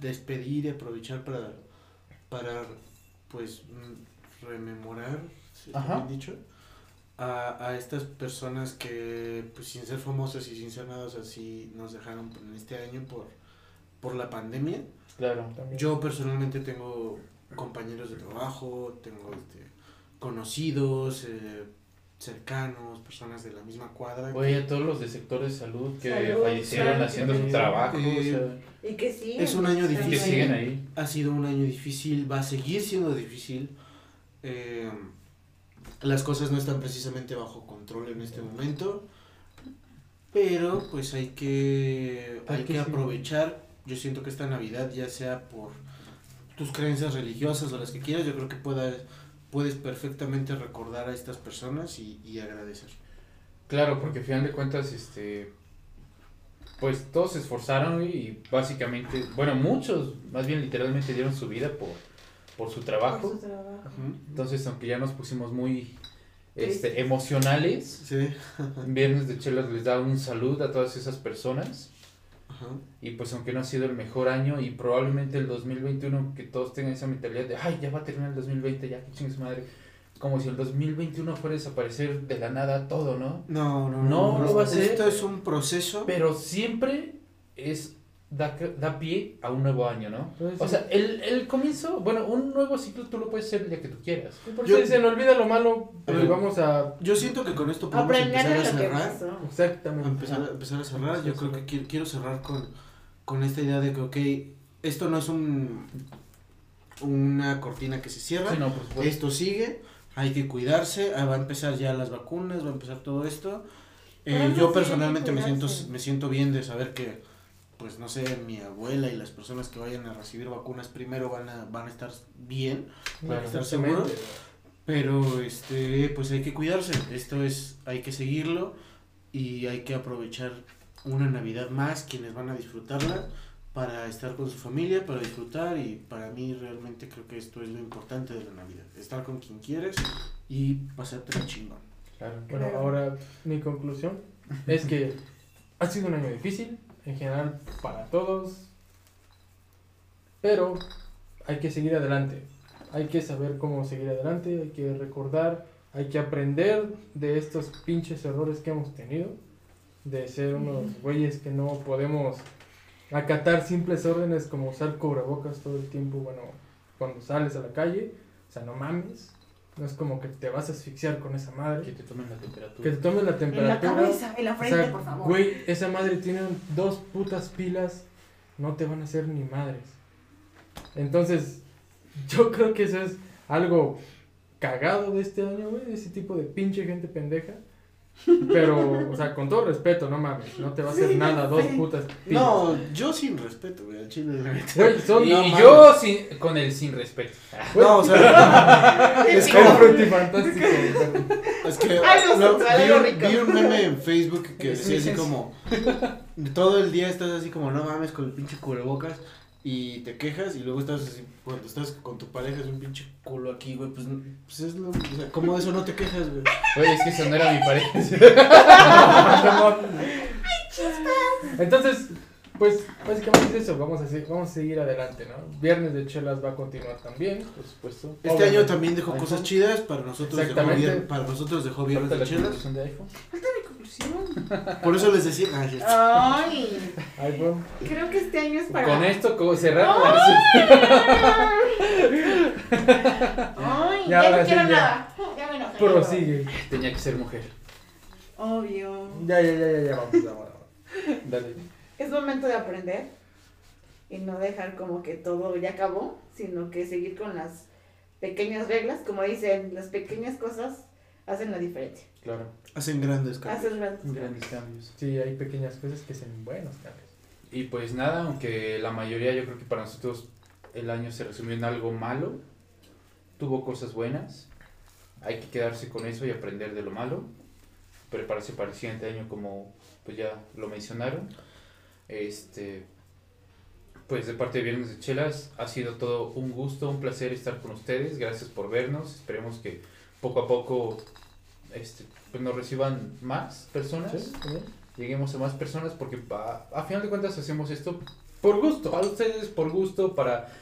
despedir y aprovechar para, para pues, rememorar, si bien dicho, a, a estas personas que, pues, sin ser famosas y sin ser nada, o sea, sí nos dejaron en este año por, por la pandemia. Claro. También. Yo personalmente tengo compañeros de trabajo, tengo este, conocidos, eh, cercanos, personas de la misma cuadra. Oye, a todos los de sector de salud que Salud, fallecieron salud. haciendo su trabajo. Eh, o sea, Y que sí. Es un año y que difícil. siguen ahí. Ha sido un año difícil, va a seguir siendo difícil. eh, las cosas no están precisamente bajo control en este momento, pero pues hay que, Hay que aprovechar. Yo siento que esta Navidad, ya sea por tus creencias religiosas o las que quieras, yo creo que puedas, puedes perfectamente recordar a estas personas y, y agradecer. Claro, porque al final de cuentas, este, pues todos se esforzaron y básicamente, bueno, muchos, más bien literalmente dieron su vida por, por su Por trabajo. su trabajo. Entonces, aunque ya nos pusimos muy este, emocionales, Sí. Viernes de Chelas les da un saludo a todas esas personas. Ajá. Y pues aunque no ha sido el mejor año y probablemente el 2021 que todos tengan esa mentalidad de, ay, ya va a terminar el 2020, ya que su madre. Como si el 2021 fuera a desaparecer de la nada todo, ¿no? No, no, No, no. no va a ser. Esto es un proceso. Pero siempre es da, da pie a un nuevo año, ¿no? Pues, O sí. sea, el, el comienzo, bueno, un nuevo ciclo tú lo puedes hacer el día que tú quieras. Y por yo- eso dicen, olvida lo malo, pues Ajá. vamos a... Yo siento que con esto podemos empezar a cerrar. Exactamente. empezar, a, empezar a cerrar. Yo creo que quiero, quiero cerrar con, con esta idea de que, ok, esto no es un una cortina que se cierra. Sí, no, por supuesto. Esto sigue, hay que cuidarse, ah, va a empezar ya las vacunas, va a empezar todo esto. Eh, Pero yo personalmente me siento, me siento bien de saber que, pues no sé, mi abuela y las personas que vayan a recibir vacunas primero van a, van a estar bien, Claro. ¿Estás Exactamente. seguro? pero este, pues hay que cuidarse, esto es, hay que seguirlo y hay que aprovechar una Navidad más, quienes van a disfrutarla, para estar con su familia, para disfrutar y para mí realmente creo que esto es lo importante de la Navidad, estar con quien quieres y pasártela chingón. Claro. Bueno, ahora mi conclusión es que ha sido un año difícil, en general para todos, pero hay que seguir adelante, hay que saber cómo seguir adelante, hay que recordar, hay que aprender de estos pinches errores que hemos tenido, de ser unos güeyes que no podemos acatar simples órdenes como usar cubrebocas todo el tiempo, bueno, cuando sales a la calle, o sea, no mames, no es como que te vas a asfixiar con esa madre. Que te tomen la temperatura. Que te tomes la En la temperatura. cabeza, en la o frente, sea, por favor. güey, esa madre tiene dos putas pilas, no te van a hacer ni madres. Entonces, yo creo que eso es algo cagado de este año, güey, ese tipo de pinche gente pendeja. Pero, o sea, con todo respeto, no mames, no te va a hacer Sí, nada, dos sí. putas. No, yo sin respeto, güey, al chile. Güey, son Y, No, y mames. yo sin, con el sin respeto. No, o sea, es como- güey. Es que no, vi, un, rico. vi un meme en Facebook que decía sí, así sí. como todo el día estás así como no mames con el pinche cubrebocas y te quejas y luego estás así cuando estás con tu pareja es un pinche culo aquí, güey, pues, no- pues es lo, o sea, ¿cómo de eso no te quejas, güey? Oye, es que eso no era mi pareja. Entonces, Pues básicamente es eso, vamos a, seguir, vamos a seguir adelante, ¿no? Viernes de chelas va a continuar también. Por supuesto. Este Obviamente. año también dejó iPhone. cosas chidas, para nosotros dejó, vier- para nosotros dejó viernes de la chelas. conclusión de iPhone. Falta mi conclusión. Por eso les decía, ah, ya. Ay, iPhone. creo que este año es para. Con esto, como cerrar. Ay, Ya, ya, no quiero ya. nada. Ya me enojé. Prosigue. Tenía que ser mujer. Obvio. Ya, ya, ya, ya, ya, vamos, vamos, vamos. Dale. Es momento de aprender y no dejar como que todo ya acabó, sino que seguir con las pequeñas reglas. Como dicen, las pequeñas cosas hacen la diferencia. Claro. Hacen grandes cambios. Hacen grandes Grandes cambios. Sí, hay pequeñas cosas que hacen buenos cambios. Y pues nada, aunque la mayoría yo creo que para nosotros el año se resumió en algo malo, tuvo cosas buenas, hay que quedarse con eso y aprender de lo malo, prepararse para el siguiente año como pues ya lo mencionaron. Este, pues de parte de Viernes de Chelas ha sido todo un gusto, un placer estar con ustedes, gracias por vernos, esperemos que poco a poco este, pues nos reciban más personas lleguemos a más personas porque a, a final de cuentas hacemos esto por gusto, para ustedes, por gusto, para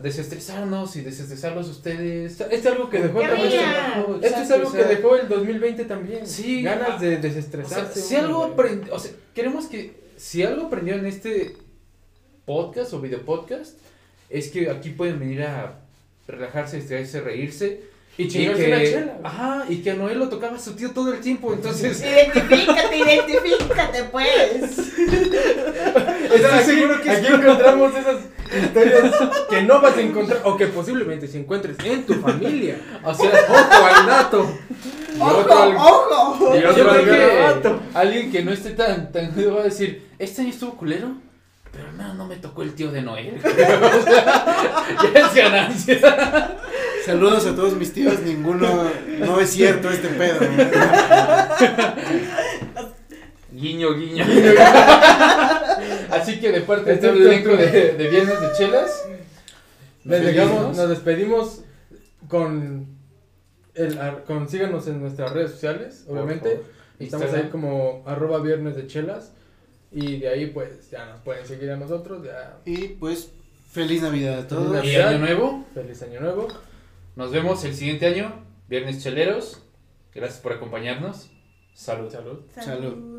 desestresarnos y desestresarlos ustedes. Es algo que dejó. Esto es algo o que dejó el 2020 también. Sí, Ganas ah, de o sea, desestresarse. si algo güey. aprend- o sea, queremos que si algo aprendió en este podcast o video podcast es que aquí pueden venir a relajarse, distraerse, reírse Y y chingarse que una chela. ajá, y que a Noel lo tocaba su tío todo el tiempo, entonces Identifícate, identifícate, pues. Estoy seguro que aquí encontramos esas historias que no vas a encontrar o que posiblemente si encuentres en tu familia. o sea, Ojo al dato. Y otro al- ¡Ojo! ¡Ojo! Y otro al que garabato. alguien que no esté tan, tan jodido va a decir, este año estuvo culero, pero no, no me tocó el tío de Noel. O sea, ya es ganancia. Saludos a todos mis tíos, ninguno, no es cierto este pedo. Guiño, guiño. Así que de parte de Este todo el elenco de, de Viernes de Chelas, Les feliz, dejamos, ¿no? nos despedimos con el ar- con síganos en nuestras redes sociales, obviamente. Estamos Instagram. ahí como arroba viernes de chelas. Y de ahí pues ya nos pueden seguir a nosotros. Ya. Y pues, feliz Navidad a todos. Feliz Y año nuevo, Feliz año nuevo. nos vemos el siguiente año, Viernes Cheleros. Gracias por acompañarnos. Salud. Salud. Salud.